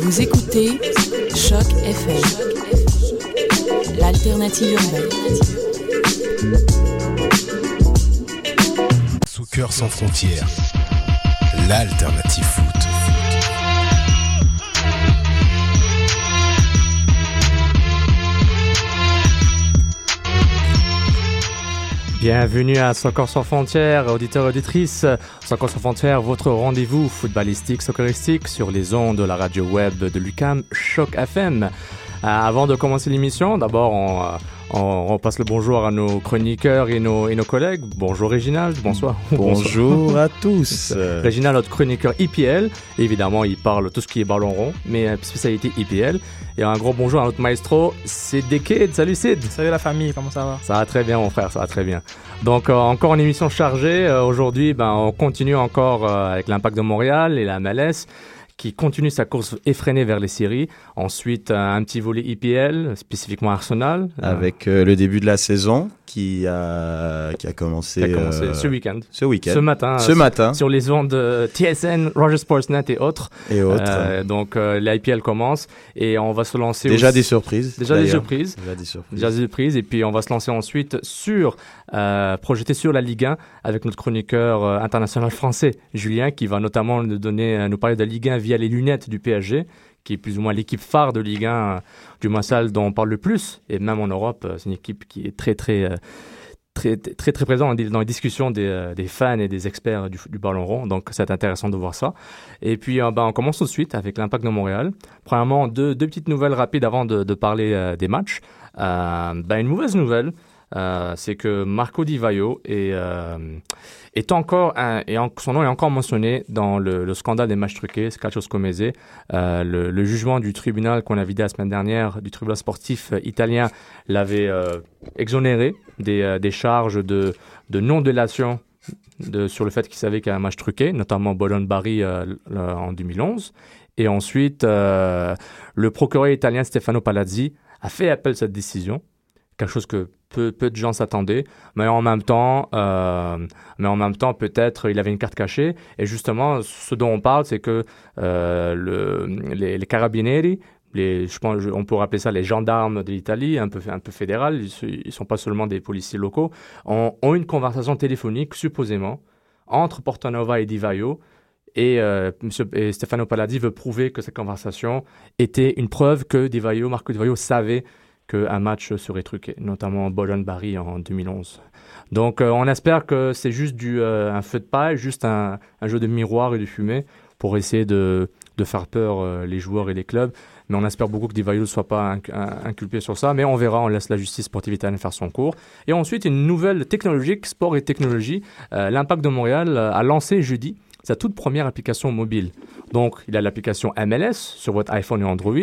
Vous écoutez Choc FM, l'alternative urbaine. Sous cœur sans frontières, l'alternative. Bienvenue à Soccer sans frontières, auditeurs et auditrices. Soccer sans frontières, votre rendez-vous footballistique, socceristique sur les ondes de la radio web de l'UCAM Choc FM. Euh, avant de commencer l'émission, d'abord on, euh, on, on passe le bonjour à nos chroniqueurs et nos, et nos collègues. Bonjour Réginald, bonsoir. Bonjour à tous. Réginald, notre chroniqueur IPL. Évidemment, il parle tout ce qui est ballon rond, mais euh, spécialité IPL. Et un gros bonjour à notre maestro, Sid Dekid. Salut Sid. Salut la famille, comment ça va? Ça va très bien mon frère, ça va très bien. Donc euh, encore une émission chargée. Euh, Aujourd'hui, ben, on continue encore euh, avec l'impact de Montréal et la MLS qui continue sa course effrénée vers les séries. Ensuite, un petit volet IPL, spécifiquement Arsenal. Avec euh, le début de la saison qui a, qui a commencé, qui a commencé euh, ce week-end. ce week-end. Ce matin. Ce euh, matin Sur les ondes de TSN, Roger Sportsnet et autres. et autres. Euh, donc euh, l'IPL commence et on va se lancer Déjà aussi- des surprises. déjà des surprises Déjà des surprises. déjà des surprises et puis on va se lancer ensuite sur euh, projeter sur la Ligue 1 avec notre chroniqueur euh, international français Julien qui va notamment nous donner euh, nous parler de la Ligue 1 via les lunettes du PSG qui est plus ou moins l'équipe phare de Ligue 1 euh, du moins celle dont on parle le plus et même en Europe euh, c'est une équipe qui est très très euh, très très très dans les discussions des, euh, des fans et des experts du, ballon rond. Donc c'est intéressant de voir ça. Et puis ben, on commence tout de suite avec l'impact de Montréal. Premièrement, deux, petites nouvelles rapides avant de, parler des matchs. Ben, une mauvaise nouvelle, euh, c'est que Marco Di Vaio est, euh, encore, son nom est encore mentionné dans le, le scandale des matchs truqués, Scaccios Comese. Euh, le, le jugement du tribunal qu'on a vidé la semaine dernière, du tribunal sportif italien, l'avait euh, exonéré des, charges de, non-délation sur le fait qu'il savait qu'il y a un match truqué, notamment Bologne-Bari en 2011. Et ensuite, le procureur italien Stefano Palazzi a fait appel de cette décision, quelque chose que peu, de gens s'attendaient, mais en même temps, euh, mais en même temps, peut-être il avait une carte cachée. Et justement, ce dont on parle, c'est que euh, le, les, carabinieri, les, je pense, on pourrait appeler ça les gendarmes de l'Italie, un peu, un peu fédéral, ils ne sont pas seulement des policiers locaux, ont, ont une conversation téléphonique, supposément, entre Portanova et Di Vaio. Et, euh, et Stefano Palazzi veut prouver que cette conversation était une preuve que Di Vaio, Marco Di Vaio savait qu'un match serait truqué, notamment Bologne-Bari en 2011. Donc euh, on espère que c'est juste euh, un feu de paille, juste un, jeu de miroir et de fumée pour essayer de, faire peur euh, les joueurs et les clubs. Mais on espère beaucoup que Di Vaio ne soit pas inculpé sur ça. Mais on verra, on laisse la justice sportive italienne faire son cours. Et ensuite, une nouvelle technologique, sport et technologie. L'Impact de Montréal a lancé jeudi sa toute première application mobile. Donc, il a l'application MLS sur votre iPhone et Android,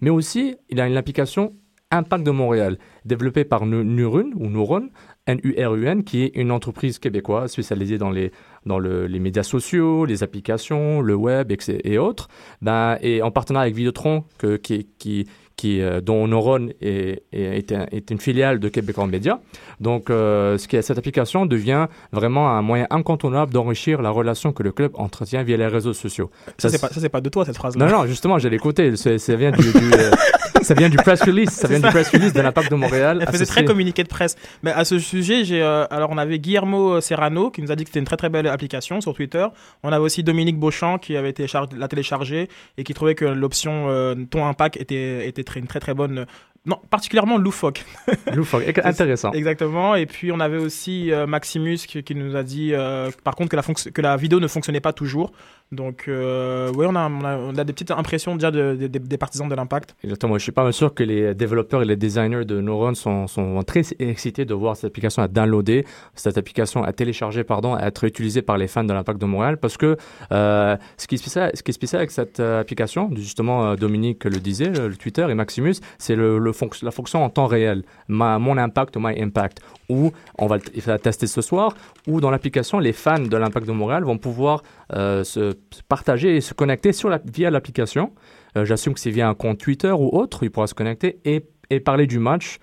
mais aussi il a une application Impact de Montréal, développée par Nu- Nurun ou Nuron, N-U-R-U-N, qui est une entreprise québécoise spécialisée dans les, dans le- les médias sociaux, les applications, le web et autres. Ben, et en partenariat avec Vidéotron, que, qui, qui, qui, euh, dont Neuron est, est, est un- est une filiale de Québécois Média. Donc, euh, ce qui est, cette application devient vraiment un moyen incontournable d'enrichir la relation que le club entretient via les réseaux sociaux. Ça, c'est pas, ça, c'est pas de toi, cette phrase-là. Non, non, justement, j'ai l'écouté. Ça vient du, du, euh, ça vient du press release, ça vient du press release de l'impact de Montréal. Elle faisait associé- très communiqué de presse. Mais à ce sujet, j'ai euh, alors on avait Guillermo Serrano qui nous a dit que c'était une très très belle application sur Twitter. On avait aussi Dominique Beauchamp qui avait téléchargé, la téléchargée et qui trouvait que l'option euh, ton impact était était très, une très très bonne. euh, Non, particulièrement loufoque. Loufoque, intéressant. Exactement. Et puis on avait aussi euh, Maximus qui, qui nous a dit, euh, par contre, que la, fonc- que la vidéo ne fonctionnait pas toujours. Donc, euh, oui, on a, on, a, des petites impressions déjà de- de- des- partisans de l'impact. Exactement. Je suis pas mal sûr que les développeurs et les designers de Neuron sont, sont très excités de voir cette application à downloader, cette application à télécharger, pardon, à être utilisée par les fans de l'Impact de Montréal, parce que euh, ce, qui est spécial, ce qui est spécial avec cette euh, application, justement, Dominique le disait, le, Twitter et Maximus, c'est le, la fonction en temps réel, Ma- mon impact, my impact, où on va tester ce soir, où dans l'application, les fans de l'Impact de Montréal vont pouvoir se partager et se connecter sur la, via l'application. Euh, J'assume que c'est via un compte Twitter ou autre, il pourra se connecter et, et parler du match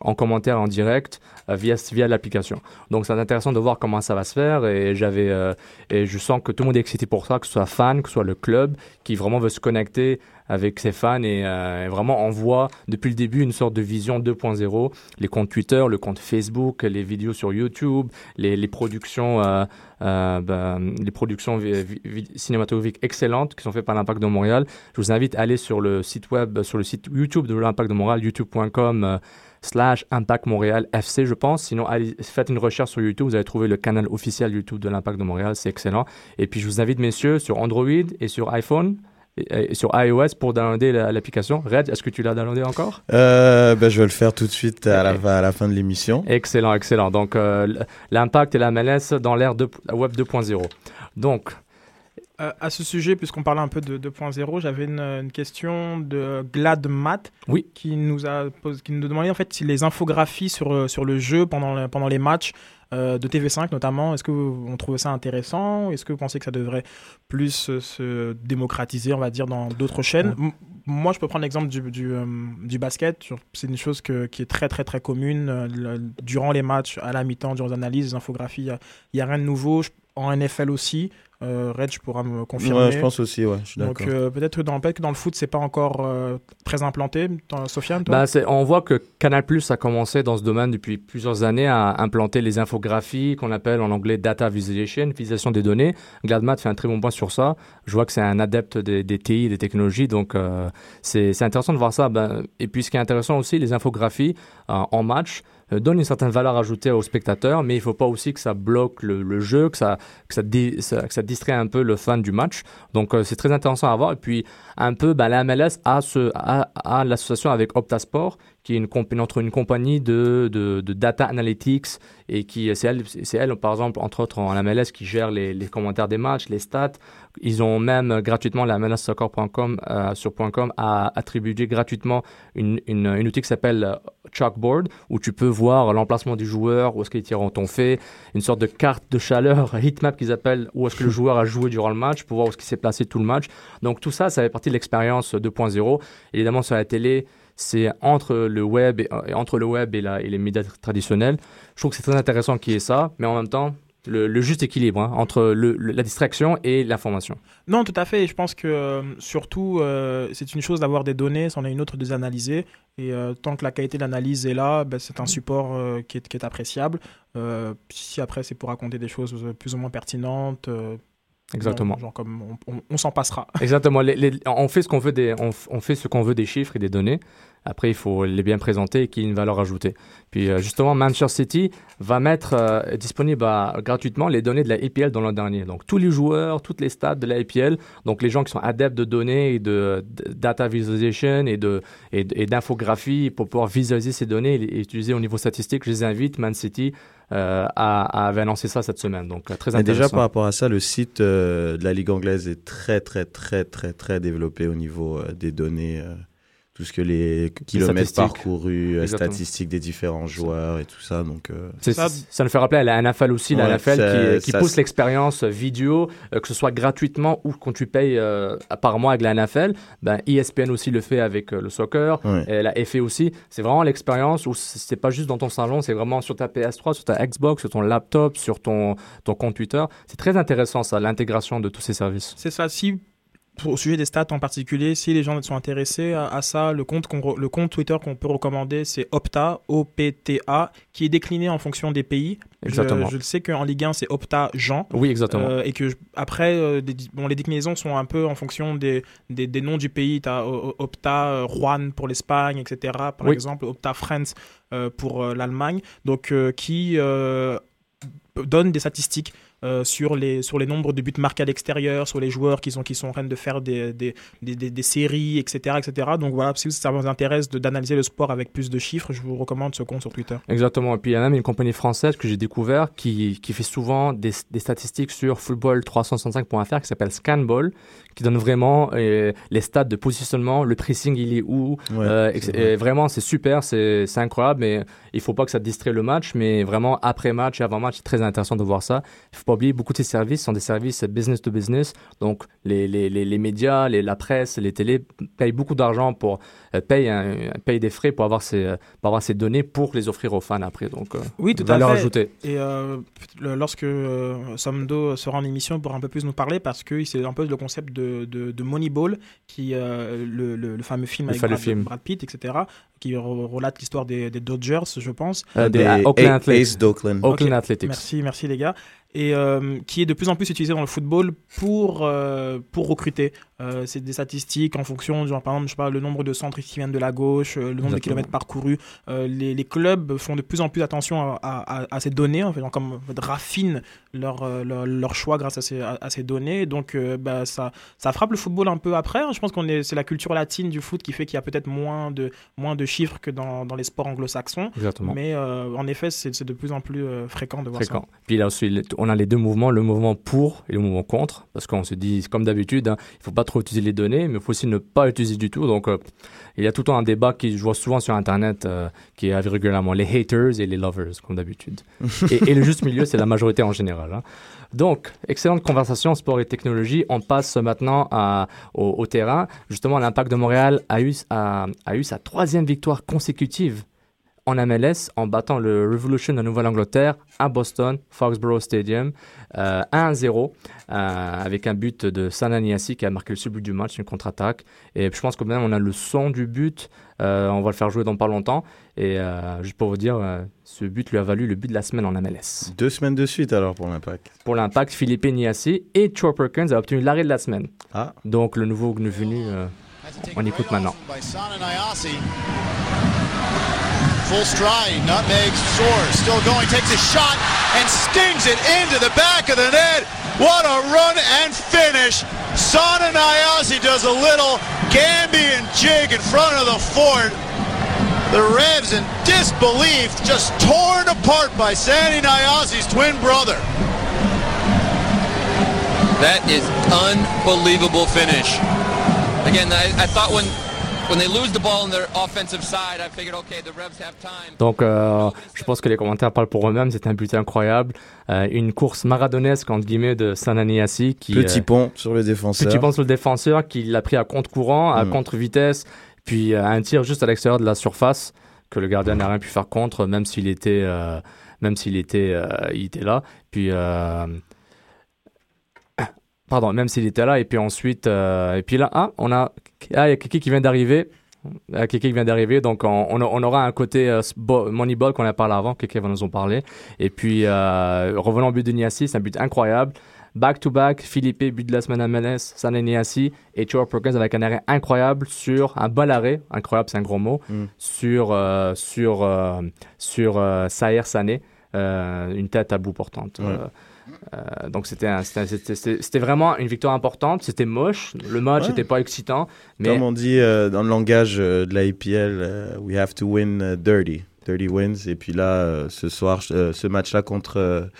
en commentaire en direct euh, via, via l'application. Donc c'est intéressant de voir comment ça va se faire et j'avais euh, et je sens que tout le monde est excité pour ça, que ce soit fan, que ce soit le club qui vraiment veut se connecter avec ses fans et, euh, vraiment envoie depuis le début une sorte de vision 2.0, les comptes Twitter, le compte Facebook, les vidéos sur YouTube, les, les productions ben, les productions cinématographiques excellentes qui sont faites par l'Impact de Montréal. Je vous invite à aller sur le site web, sur le site YouTube de l'Impact de Montréal, youtube.com slash Impact Montréal FC, je pense. Sinon, allez, faites une recherche sur YouTube, vous allez trouver le canal officiel YouTube de l'Impact de Montréal, c'est excellent. Et puis, je vous invite, messieurs, sur Android et sur iPhone et, sur iOS pour downloader la- l'application. Red, est-ce que tu l'as downloadé encore? Euh, ben, je vais le faire tout de suite à la, à la fin de l'émission. Excellent, excellent. Donc, euh, l'impact et la MLS dans l'ère Web 2.0. Donc, Euh, à ce sujet, puisqu'on parlait un peu de 2.0, j'avais une, une question de Gladmat Oui. qui nous a posé, qui nous demandait en fait si les infographies sur, euh, sur le jeu pendant, le- pendant les matchs euh, de TV5 notamment, est-ce que vous on trouvait ça intéressant Est-ce que vous pensez que ça devrait plus euh, se démocratiser, on va dire, dans d'autres chaînes? M- Moi, je peux prendre l'exemple du, du, du basket. C'est une chose que- qui est très, très, très commune. le- durant les matchs, à la mi-temps, durant les analyses, les infographies, il n'y a, rien de nouveau. Je- en NFL aussi, euh, Reg pourra me confirmer. Ouais, je pense aussi, ouais, je suis Donc euh, peut-être que dans, peut-être que dans le foot, c'est pas encore euh, très implanté. Sofiane, toi? Bah, on voit que Canal Plus a commencé dans ce domaine depuis plusieurs années à implanter les infographies qu'on appelle en anglais data visualization, visualisation des données. Gladmat fait un très bon point sur ça. Je vois que c'est un adepte des, des TI, des technologies, donc euh, c'est c'est intéressant de voir ça. Ben, et puis ce qui est intéressant aussi, les infographies euh, en match euh, donnent une certaine valeur ajoutée aux spectateurs, mais il faut pas aussi que ça bloque le, jeu, que ça, que, ça distrait un peu le fan du match. Donc euh, c'est très intéressant à voir. Et puis un peu, ben, la MLS a, l'association avec Optasport, qui est une, entre une compagnie de, data analytics et qui c'est elle, c'est elle par exemple entre autres en MLS qui gère les commentaires des matchs, les stats. Ils ont même euh, gratuitement la MLSsoccer.com euh, sur .com a attribué gratuitement une, une, outil qui s'appelle euh, Chalkboard où tu peux voir l'emplacement du joueur, où est-ce que les tirs ont été faits, une sorte de carte de chaleur, heatmap qu'ils appellent, où est-ce que le joueur a joué durant le match pour voir où est-ce qu'il s'est placé tout le match. Donc tout ça, ça fait partie de l'expérience 2.0. Évidemment sur la télé, c'est entre le web et entre le web et, la, et les médias traditionnels. Je trouve que c'est très intéressant qu'il y ait ça, mais en même temps, le, le juste équilibre hein, entre le, le- la distraction et l'information. Non, tout à fait. Je pense que euh, surtout, euh, c'est une chose d'avoir des données, c'en est une autre de les analyser. Et euh, tant que la qualité de l'analyse est là, ben, c'est un support qui, est, qui est appréciable. Si après c'est pour raconter des choses plus ou moins pertinentes, Exactement. genre comme on, on- on s'en passera. Exactement. Les- les- on fait ce qu'on veut des, on, f- on fait ce qu'on veut des chiffres et des données. Après, il faut les bien présenter et qu'il y ait une valeur ajoutée. Puis euh, justement, Manchester City va mettre euh, disponible à- gratuitement les données de la APL dans l'an dernier. Donc tous les joueurs, toutes les stats de la APL. Donc les gens qui sont adeptes de données et de, de data visualization et de et, et d'infographie pour pouvoir visualiser ces données et, et utiliser au niveau statistique. Je les invite. Man City euh, annoncé ça cette semaine. Donc euh, très intéressant. déjà par rapport à ça, le site de la Ligue anglaise est très très très très très développé au niveau des données, tout ce que les kilomètres parcourus, euh, Exactement. statistiques des différents joueurs et tout ça. Donc euh, C'est- Ça- Ça, nous fait rappeler à la NFL aussi, la Ouais, NFL qui, qui ça- pousse l'expérience vidéo, euh, que ce soit gratuitement ou quand tu payes euh, par mois avec la NFL. Ben, ESPN aussi le fait avec euh, le soccer, ouais. et la FA aussi. C'est vraiment l'expérience où c'est pas juste dans ton salon, c'est vraiment sur ta PS3, sur ta Xbox, sur ton laptop, sur ton, ton compte Twitter. C'est très intéressant ça, l'intégration de tous ces services. C'est ça. Si au sujet des stats en particulier, si les gens sont intéressés à, ça, le compte, le compte Twitter qu'on peut recommander, c'est Opta, O-P-T-A, qui est décliné en fonction des pays. Exactement. Je, le sais qu'en Ligue 1, c'est Opta Jean. Oui, exactement. Euh, et que après, euh, bon, les déclinaisons sont un peu en fonction des, des, noms du pays. Tu as Opta Juan pour l'Espagne, etc. Par exemple, Opta France pour l'Allemagne. Donc, qui donne des statistiques euh, sur, les, sur les nombres de buts marqués à l'extérieur, sur les joueurs qui sont, qui sont en train de faire des, des, des, des séries, etc., etc. Donc voilà, si ça vous intéresse d'analyser le sport avec plus de chiffres, je vous recommande ce compte sur Twitter. Exactement. Et puis il y a même une compagnie française que j'ai découvert qui, qui fait souvent des, statistiques sur football365.fr qui s'appelle Scanball, qui donne vraiment euh, les stats de positionnement, le pressing il est où. Euh, et, vraiment, c'est super, c'est incroyable, mais il faut pas que ça distrait le match. Mais vraiment, après match et avant match, c'est très intéressant de voir ça. Il faut pas oublier, beaucoup de ces services sont des services business to business. Donc, les, les, les, médias, les, la presse, les télés payent beaucoup d'argent pour, euh, payent, payent, des frais pour avoir, ces, euh, pour avoir ces données pour les offrir aux fans après. Donc, euh, oui, tout à fait. Et lorsque Somdo sera en émission pour un peu plus nous parler, parce que c'est un peu le concept de, de, de Moneyball, qui, le, le, fameux film avec Brad, film. Brad, Pitt, etc., qui relate l'histoire des, des, Dodgers, je pense. des, Oakland Athletics. Oakland Athletics. Merci, merci les gars et euh, qui est de plus en plus utilisé dans le football pour, euh, pour recruter. Euh, c'est des statistiques en fonction, genre, par exemple, je sais pas, le nombre de centres qui viennent de la gauche, le nombre de kilomètres parcourus. Les, les, clubs font de plus en plus attention à, à, ces données, en fait, comme en fait, raffinent leur, leur, leur, choix grâce à ces, à, ces données. Donc bah, ça, ça frappe le football un peu après. Je pense que c'est la culture latine du foot qui fait qu'il y a peut-être moins de, moins de chiffres que dans, dans les sports anglo-saxons. Mais en effet, c'est de plus en plus fréquent de voir fréquent. ça. Puis là aussi, on a les deux mouvements, le mouvement pour et le mouvement contre, parce qu'on se dit, comme d'habitude, hein, il ne faut pas trop utiliser les données, mais il faut aussi ne pas utiliser du tout. Donc, euh, il y a tout le temps un débat qui je vois souvent sur Internet, euh, qui est régulièrement les haters et les lovers, comme d'habitude. et, le juste milieu, c'est la majorité en général. Hein. Donc, excellente conversation sport et technologie. On passe maintenant à, au, terrain. Justement, l'impact de Montréal a eu, a eu sa troisième victoire consécutive en MLS en battant le Revolution de Nouvelle-Angleterre à Boston, Foxborough Stadium, 1-0, euh, euh, avec un but de Sananiasi qui a marqué le seul but du match, une contre-attaque. Et je pense que même on a le son du but, euh, on va le faire jouer dans pas longtemps. Et juste pour vous dire, ce but lui a valu le but de la semaine en MLS. Deux semaines de suite alors pour l'Impact. Pour l'Impact, Philippe Niassi et Troy Perkins a obtenu l'arrêt de la semaine. Ah. Donc le nouveau venu, on écoute maintenant. Full stride, nutmeg, soars, still going, takes a shot and stings it into the back of the net. What a run and finish. Sana Nayasi does a little Gambian jig in front of the fort. The Revs in disbelief, just torn apart by Sandy Nayasi's twin brother. That is unbelievable finish. Again, I, I thought when donc, euh, je pense que les commentaires parlent pour eux-mêmes. C'est un but incroyable. Euh, une course maradonesque, entre guillemets, de Sananiasi. Qui, petit euh, pont sur le défenseur. Petit pont sur le défenseur, qui l'a pris à contre-courant, à mm. contre-vitesse. Puis un tir juste à l'extérieur de la surface, que le gardien n'a rien pu faire contre, même s'il était, même s'il était, il était là. Puis Pardon, même s'il était là. Et puis ensuite, euh, et puis là, ah, on a, ah, il y a quelqu'un qui vient d'arriver. quelqu'un qui vient d'arriver, donc on, on, aura un côté euh, Moneyball qu'on a parlé avant, quelqu'un va nous en parler. Et puis, euh, revenons au but de Niassi, c'est un but incroyable. Back-to-back, Philippe, but de la semaine à Menes, Sané Niassi, et Troy Perkins avec un arrêt incroyable sur un bol arrêt, incroyable c'est un gros mot, mm. sur, sur, sur Saher Sané, une tête à bout portante. Euh, donc c'était c'était vraiment une victoire importante. C'était moche, le match n'était pas excitant. Mais... Comme on dit euh, dans le langage euh, de la IPL, we have to win dirty. 30 wins. Et puis là, ce soir, ce match-là contre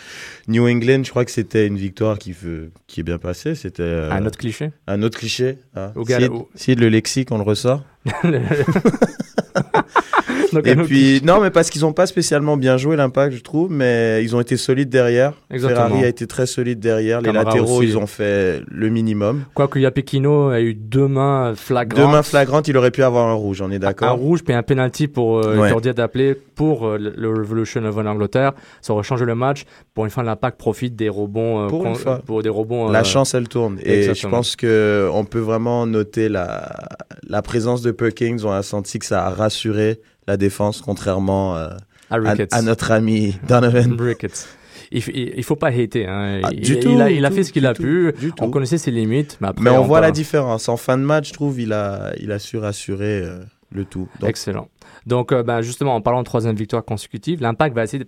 New England, je crois que c'était une victoire qui, qui est bien passée. C'était un autre cliché. Un autre cliché. Ah. si, le lexique, on le ressort. Et un puis, non, mais parce qu'ils n'ont pas spécialement bien joué l'impact, je trouve, mais ils ont été solides derrière. Exactement. Ferrari a été très solide derrière. Les Camara latéraux, aussi. ils ont fait le minimum. Quoique Yapekino a eu deux mains flagrantes. Deux mains flagrantes, il aurait pu avoir un rouge, on est un d'accord rouge puis un penalty pour euh, Ouais. D'appeler pour euh, le Revolution of Angleterre. Ça aurait changé le match. Pour une fois, l'impact profite des rebonds. euh, Pour une fois. pour des rebonds. La euh, chance, elle tourne. Et je pense que on peut vraiment noter la, la présence de Perkins. On a senti que ça a rassuré la défense, contrairement euh, à à, Ricketts. à notre ami Donovan. Ricketts. Il, il, il faut pas hater. Hein. Ah, il, tout, il a, il a fait ce qu'il a tout, pu. On tout. connaissait ses limites, mais après. Mais on voit la différence. En fin de match, je trouve, il a, il a su rassurer euh, le tout. Donc, Excellent. Donc, euh, ben, justement, en parlant de troisième victoire consécutive, l'Impact va essayer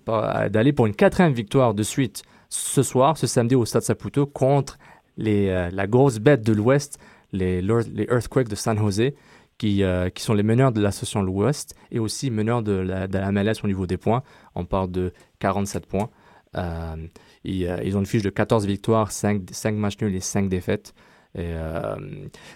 d'aller pour une quatrième victoire de suite ce soir, ce samedi au Stade Saputo, contre les, euh, la grosse bête de l'Ouest, les, les Earthquakes de San Jose, qui, euh, qui sont les meneurs de l'association l'Ouest et aussi meneurs de la, MLS au niveau des points. On parle de 47 points. Euh, euh, ils ont une fiche de 14 victoires, 5, 5 matchs nuls et 5 défaites.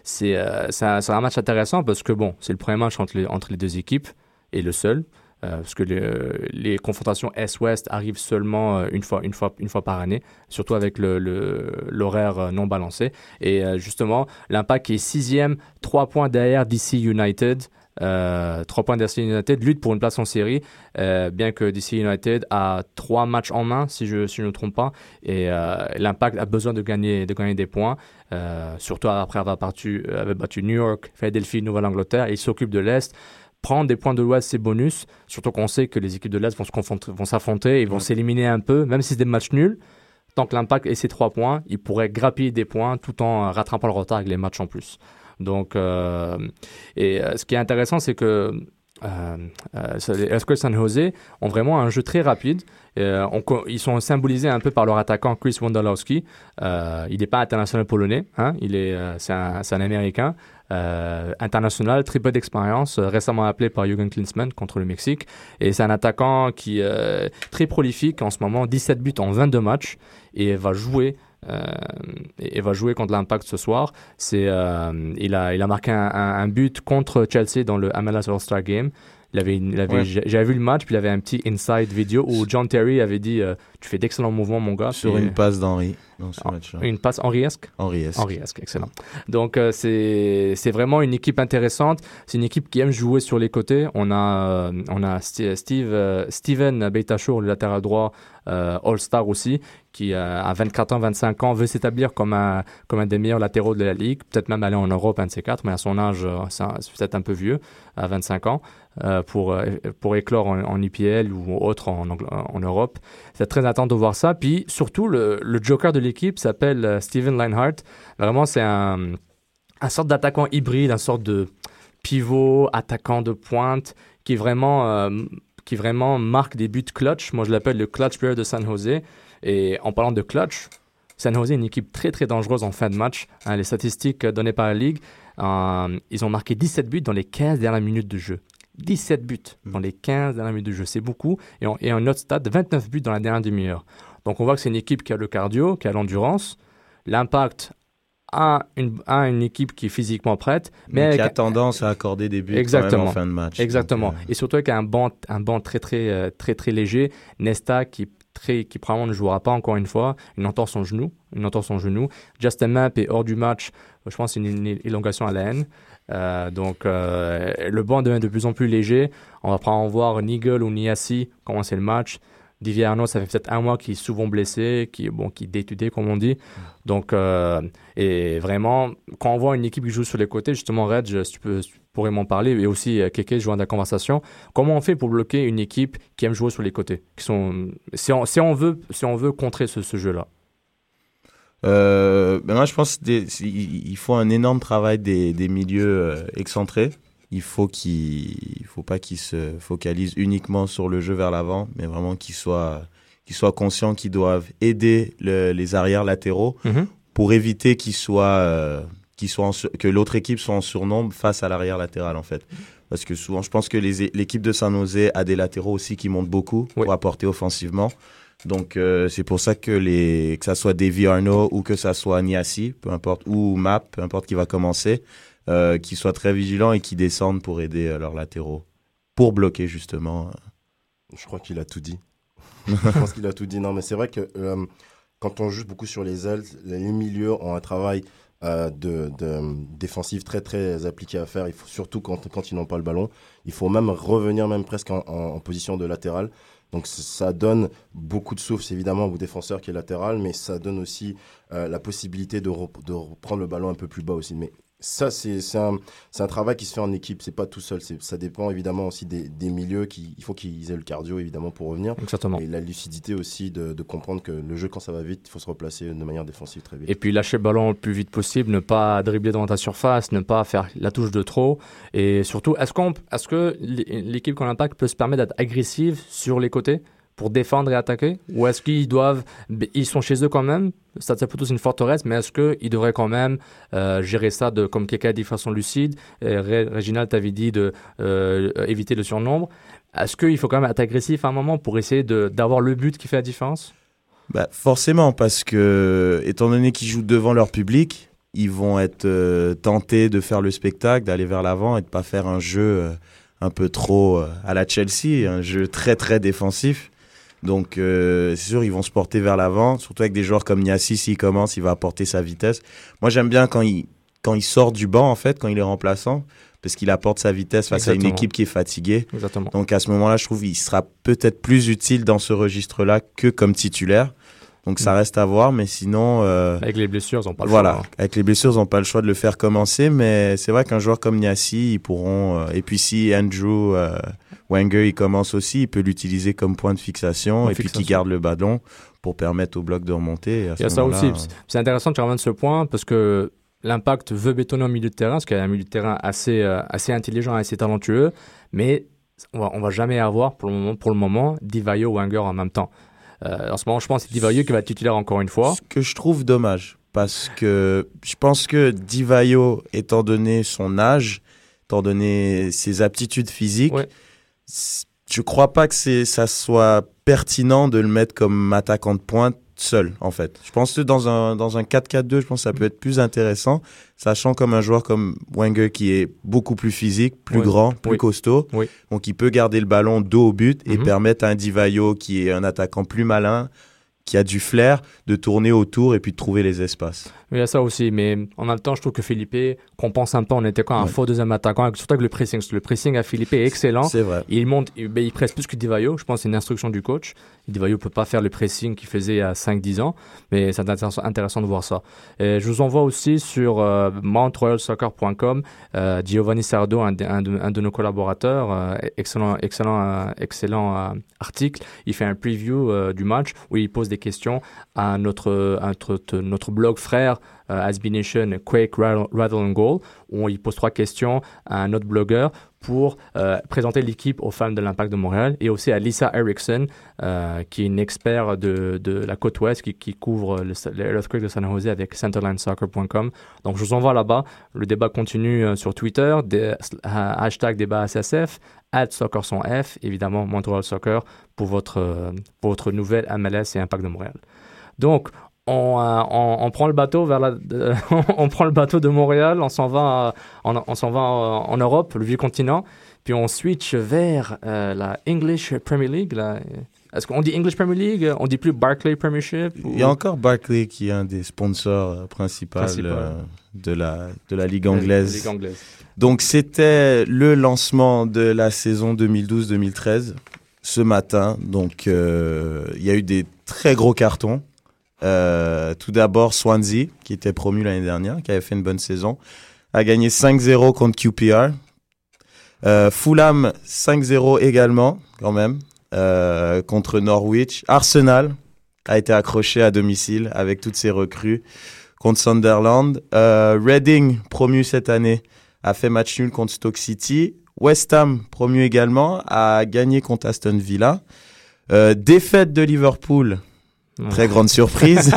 C'est un, un match intéressant parce que bon, c'est le premier match entre les deux équipes et le seul. Euh, parce que les, confrontations Est-Ouest arrivent seulement euh, une fois, une, fois, une fois par année, surtout avec l'horaire euh, non balancé. Et justement, l'Impact est sixième, trois points derrière DC United. Euh, trois points DC United, lutte pour une place en série, bien que DC United a trois matchs en main, si je, ne me trompe pas, et euh, l'Impact a besoin de gagner, de gagner des points, surtout après avoir battu, avoir battu New York, Philadelphie, Nouvelle-Angleterre, il s'occupe de l'Est. Prendre des points de l'Ouest, c'est bonus, surtout qu'on sait que les équipes de l'Est vont s'affronter, ils vont s'éliminer un peu, même si c'est des matchs nuls. Tant que l'Impact ait ses trois points, il pourrait grappiller des points tout en rattrapant le retard avec les matchs en plus. Donc, euh, et euh, ce qui est intéressant, c'est que euh, les Earthquakes San Jose ont vraiment un jeu très rapide. On ils sont symbolisés un peu par leur attaquant Chris Wondolowski. Il n'est pas international polonais, hein, il est, c'est un, c'est un Américain. Euh, international, très peu d'expérience, euh, récemment appelé par Jürgen Klinsmann contre le Mexique. Et c'est un attaquant qui est euh, très prolifique en ce moment, 17 buts en 22 matchs, et va jouer. et va jouer contre l'Impact ce soir. C'est, il, a, il a marqué un, un- un but contre Chelsea dans le MLS All-Star Game. Ouais. J'avais vu le match, puis il avait un petit inside vidéo où John Terry avait dit euh, Tu fais d'excellents mouvements, mon gars. sur Puis, une passe d'Henri Ah, une passe Henriesque? Henri S. Henriesque, excellent. Donc, euh, c'est c'est vraiment une équipe intéressante. C'est une équipe qui aime jouer sur les côtés. On a, euh, on a Steve, euh, Steven Beitachour, le latéral droit, euh, All-Star aussi, qui euh, à 24 ans, 25 ans, veut s'établir comme un, comme un des meilleurs latéraux de la ligue. Peut-être même aller en Europe, un de ces quatre, mais à son âge, euh, c'est peut-être un peu vieux, à 25 ans, euh, pour, pour éclore en, en IPL ou autre en, Europe. C'est très intense de voir ça. Puis surtout, le, joker de l'équipe s'appelle Steven Leinhardt. Vraiment, c'est un, un sorte d'attaquant hybride, un sorte de pivot, attaquant de pointe, qui vraiment, qui vraiment marque des buts clutch. Moi, je l'appelle le clutch player de San Jose. Et en parlant de clutch, San Jose est une équipe très très dangereuse en fin de match. Hein, les statistiques euh, données par la Ligue, euh, ils ont marqué 17 buts dans les 15 dernières minutes de jeu. 17 buts dans les 15 dernières minutes de jeu, c'est beaucoup. Et, en- et un autre stade, 29 buts dans la dernière demi-heure. Donc on voit que c'est une équipe qui a le cardio, qui a l'endurance. L'impact a une, une équipe qui est physiquement prête, mais Mais avec qui a tendance à accorder des buts quand même en fin de match. Exactement. Donc, euh, Et surtout avec un banc, un banc très, très, très, très léger. Nesta qui, très, qui probablement ne jouera pas encore une fois. Une entorse son genou. Une entorse son genou. Justin Mapp est hors du match. Je pense une, une élongation à la haine. Euh, donc, euh, le banc devient de plus en plus léger. On va probablement voir Nigel ou Niassi commencer le match. Diviano, ça fait peut-être un mois qu'il est souvent blessé, qui bon, qui day comme on dit. Donc, euh, et vraiment, quand on voit une équipe qui joue sur les côtés, justement, Reg, si tu, peux, tu pourrais m'en parler, et aussi euh, Keke, joint dans la conversation. Comment on fait pour bloquer une équipe qui aime jouer sur les côtés qui sont, si, on, si, on veut, si on veut contrer ce, ce jeu-là? Euh, ben moi, je pense qu'il il faut un énorme travail des, des milieux euh, excentrés. Il faut qu'il, faut pas qu'ils se focalisent uniquement sur le jeu vers l'avant, mais vraiment qu'ils soient, qu'ils soient conscients qu'ils doivent aider le- les arrières latéraux Mhm. Pour éviter qu'ils soient, euh, qu'ils soient en sur- que l'autre équipe soit en surnombre face à l'arrière latéral en fait. Parce que souvent, je pense que les- l'équipe de San Jose a des latéraux aussi qui montent beaucoup Oui. pour apporter offensivement. Donc euh, c'est pour ça que les que ça soit Davy Arnaud ou que ça soit Niassi, peu importe ou Map, peu importe qui va commencer, euh, qu'ils soient très vigilants et qui descendent pour aider euh, leurs latéraux. pour bloquer justement. Je crois qu'il a tout dit. je pense qu'il a tout dit. Non, mais c'est vrai que euh, quand on joue beaucoup sur les ailes, les milieux ont un travail euh, de, de, défensif très très appliqué à faire. Il faut surtout quand, ils n'ont pas le ballon. Il faut même revenir même presque en, position de latéral. Donc ça donne beaucoup de souffle, évidemment, au défenseur qui est latéral, mais ça donne aussi euh, la possibilité de, de reprendre le ballon un peu plus bas aussi. Ça, c'est un, un, travail qui se fait en équipe, c'est pas tout seul. Ça dépend évidemment aussi des, des milieux. Qui, il faut qu'ils aient le cardio évidemment pour revenir. Exactement. Et la lucidité aussi de, de, comprendre que le jeu, quand ça va vite, il faut se replacer de manière défensive très vite. Et puis lâcher le ballon le plus vite possible, ne pas dribbler dans ta surface, ne pas faire la touche de trop. Et surtout, est-ce qu'on est que l'équipe qu'on impact peut se permettre d'être agressive sur les côtés? Pour défendre et attaquer? Ou est-ce qu'ils doivent. Ils sont chez eux quand même, ça c'est plutôt une forteresse, mais est-ce qu'ils devraient quand même euh, gérer ça de, comme quelqu'un a dit façon lucide? Et Réginald t'avait dit de euh, le surnombre. Est-ce qu'il faut quand même être agressif à un moment pour essayer d'avoir le but qui fait la différence? Bah, Forcément, parce que étant donné qu'ils jouent devant leur public, ils vont être euh, tentés de faire le spectacle, d'aller vers l'avant et de pas faire un jeu un peu trop à la Chelsea, un jeu très très défensif. Donc, euh, c'est sûr, ils vont se porter vers l'avant, surtout avec des joueurs comme Niassi, s'il commence, il va apporter sa vitesse. Moi, j'aime bien quand il, quand il sort du banc, en fait, quand il est remplaçant, parce qu'il apporte sa vitesse face à une équipe qui est fatiguée. Exactement. Donc, à ce moment-là, je trouve qu'il sera peut-être plus utile dans ce registre-là que comme titulaire. Donc ça mm. reste à voir, mais sinon. Euh, avec les blessures, ils n'ont pas le voilà, choix. Voilà, avec les blessures, ils n'ont pas le choix de le faire commencer, mais c'est vrai qu'un joueur comme Niassi, ils pourront. Euh, et puis si Andrew euh, Wenger, il commence aussi, il peut l'utiliser comme point de fixation, et puis qui garde le ballon pour permettre au bloc de remonter. Il y a ça aussi. C'est intéressant de remettre ce point parce que l'impact veut bétonner au milieu de terrain, parce qu'il y a un milieu de terrain assez, assez intelligent, assez talentueux, mais on va, on va jamais avoir pour le moment, pour le moment Divayo Wenger en même temps. Euh, en ce moment, je pense que c'est Divayo qui va être titulaire encore une fois. Ce que je trouve dommage, parce que je pense que Divayo, étant donné son âge, étant donné ses aptitudes physiques, je je crois pas que ça soit pertinent de le mettre comme attaquant de pointe seul, en fait. Je pense que dans un, dans un 4-4-2, je pense que ça peut être plus intéressant, sachant comme un joueur comme Wenger qui est beaucoup plus physique, plus grand, plus costaud, donc il peut garder le ballon dos au but et mhm. permettre à un Divayo qui est un attaquant plus malin, qui a du flair, de tourner autour et puis de trouver les espaces. Il y a ça aussi, mais en même temps, je trouve que Philippe compense un peu en étant un faux deuxième attaquant, surtout avec le pressing. Le pressing à Philippe est excellent. C'est vrai. Il monte, il, ben, il presse plus que Divayo. Je pense que c'est une instruction du coach. Divayo peut pas faire le pressing qu'il faisait il y a 5-10 ans, mais c'est intéressant, de voir ça. Et je vous envoie aussi sur euh, euh, Giovanni Sardo, un, de, nos collaborateurs, euh, excellent, excellent, euh, excellent article. Il fait un preview du match où il pose des questions à notre, à notre, notre blog frère euh, Nation Quake, Rattle, and Goal, où il pose trois questions à un autre blogueur pour euh, présenter l'équipe aux fans de l'Impact de Montréal et aussi à Lisa Erickson, euh, qui est une experte de, la côte ouest qui, couvre l'Earthquake de San Jose avec centerlinesoccer.com. Donc je vous envoie là-bas. Le débat continue sur Twitter, hashtag débat SSF, at Soccer évidemment Montreal Soccer pour votre, votre nouvelle MLS et Impact de Montréal. Donc, on, euh, on, on, prend le bateau vers la, on prend le bateau de Montréal, on s'en va, on, on s'en va en, Europe, le vieux continent, puis on switch vers euh, la English Premier League. Est-ce qu'on dit English Premier League? On dit plus Barclay Premiership Il y a encore Barclay qui est un des sponsors euh, principaux de, la, de la Ligue anglaise. Ligue anglaise. Donc c'était le lancement de la saison 2012-2013 ce matin. Donc il y a eu des très gros cartons. Euh, tout d'abord, Swansea, qui était promu l'année dernière, qui avait fait une bonne saison, a gagné 5-0 contre QPR. Euh, Fulham, 5-0 également, quand même, euh, contre Norwich. Arsenal a été accroché à domicile avec toutes ses recrues contre Sunderland. Reading, promu cette année, a fait match nul contre Stoke City. West Ham, promu également, a gagné contre Aston Villa. défaite de Liverpool Très grande surprise.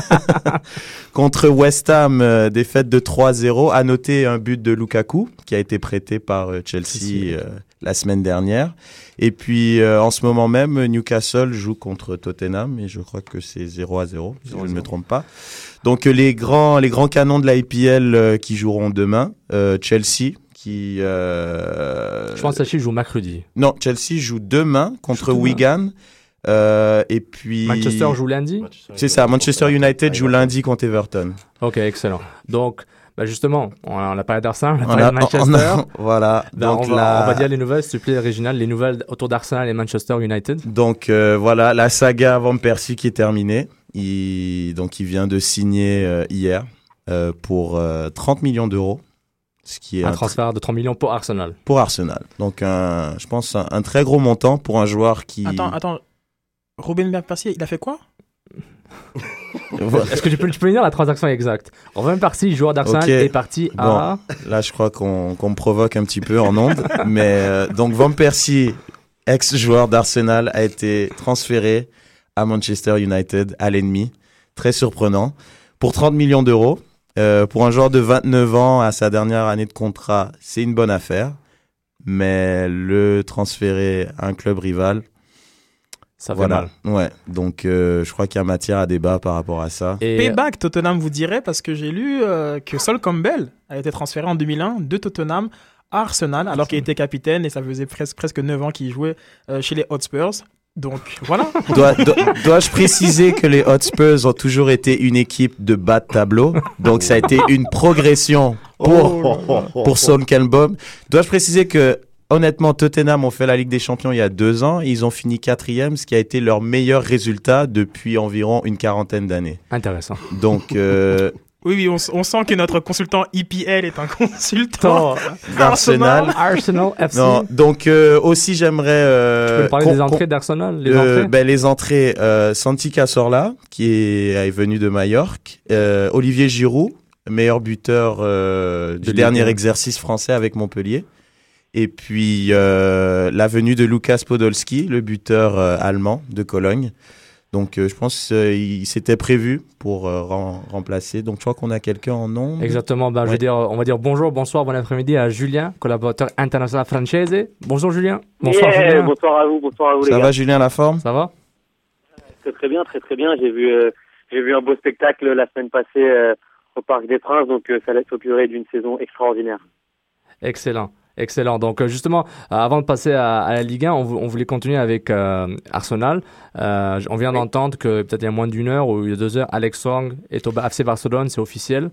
Contre West Ham, euh, défaite de 3-0. À noter un but de Lukaku qui a été prêté par euh, Chelsea euh, la semaine dernière. Et puis en ce moment même, Newcastle joue contre Tottenham et je crois que c'est 0 à 0, si je ne me trompe pas. Donc les grands les grands canons de la IPL qui joueront demain, Chelsea qui. Je pense que Chelsea joue mercredi. Non, Chelsea joue demain contre demain. Wigan. Euh, et puis. Manchester joue lundi C'est ça, Manchester United joue lundi contre Everton. Ok, excellent. Donc, bah justement, on on a parlé d'Arsenal, on a On parlé a- de Manchester. on a- voilà. Ben, Donc on, va, la- on va dire les nouvelles, s'il te plaît, Réginal, les nouvelles autour d'Arsenal et Manchester United. Donc euh, voilà, la saga Van Persie qui est terminée. Il, donc il vient de signer euh, hier euh, pour euh, 30 millions d'euros, ce qui est Un un tr- transfert de 30 millions pour Arsenal. pour Arsenal. Donc un, je pense un, un très gros montant pour un joueur qui. Attends, attends. Robin Persier, il a fait quoi? Est-ce que tu peux, tu peux me dire la transaction exacte? Robin Percy, joueur d'Arsenal, est parti à... Bon, là, je crois qu'on me provoque un petit peu en ondes. mais euh, donc, Van Persie, ex-joueur d'Arsenal, a été transféré à Manchester United, à l'ennemi. Très surprenant. Pour 30 millions d'euros. Euh, pour un joueur de 29 ans à sa dernière année de contrat, c'est une bonne affaire. Mais le transférer à un club rival, Ça fait voilà. mal. Ouais. Donc, euh, je crois qu'il y a matière à débat par rapport à ça. Et Payback, Tottenham vous dirait, parce que j'ai lu euh, que Sol Campbell a été transféré en 2001 de Tottenham à Arsenal, alors qu'il était capitaine et ça faisait presque, presque 9 ans qu'il jouait euh, chez les Hotspurs. Donc voilà. Dois- dois- Dois-je préciser que les Hotspurs ont toujours été une équipe de bas de tableau? Donc ça a été une progression pour, pour Son Campbell. Dois-je préciser que honnêtement Tottenham ont fait la Ligue des Champions il y a deux ans. Ils ont fini quatrième, ce qui a été leur meilleur résultat depuis environ une quarantaine d'années. Intéressant. Donc euh, Oui, oui, on, sent que notre consultant IPL est un consultant d'Arsenal. Arsenal FC. Non, donc euh, aussi j'aimerais... euh, tu peux parler des entrées d'Arsenal Les Euh, entrées ben, les entrées, euh, Santi Cazorla, qui est, est venu de Majorque, euh, Olivier Giroud, meilleur buteur euh, du De dernier exercice français avec Montpellier. Et puis euh, la venue de Lukas Podolski, le buteur euh, allemand de Cologne. Donc euh, je pense qu'il s'était prévu pour euh, rem- remplacer. Donc je crois qu'on a quelqu'un en nom. Exactement. Ben, je dire, on va dire bonjour, bonsoir, bon après-midi à Julien, collaborateur international français. Bonjour Julien. Bonsoir Yeah, Julien. bonsoir à vous, bonsoir à vous Ça les va gars. Julien, la forme? Ça va? Très très bien, très très bien. J'ai vu, euh, j'ai vu un beau spectacle la semaine passée euh, au Parc des Princes, donc euh, ça laisse augurer d'une saison extraordinaire. Excellent. Excellent. Donc euh, justement, euh, avant de passer à, à la Ligue 1, on, vou- on voulait continuer avec euh, Arsenal. Euh, on vient d'entendre que peut-être il y a moins d'une heure ou il y a deux heures, Alex Song est au FC Barcelone, c'est officiel,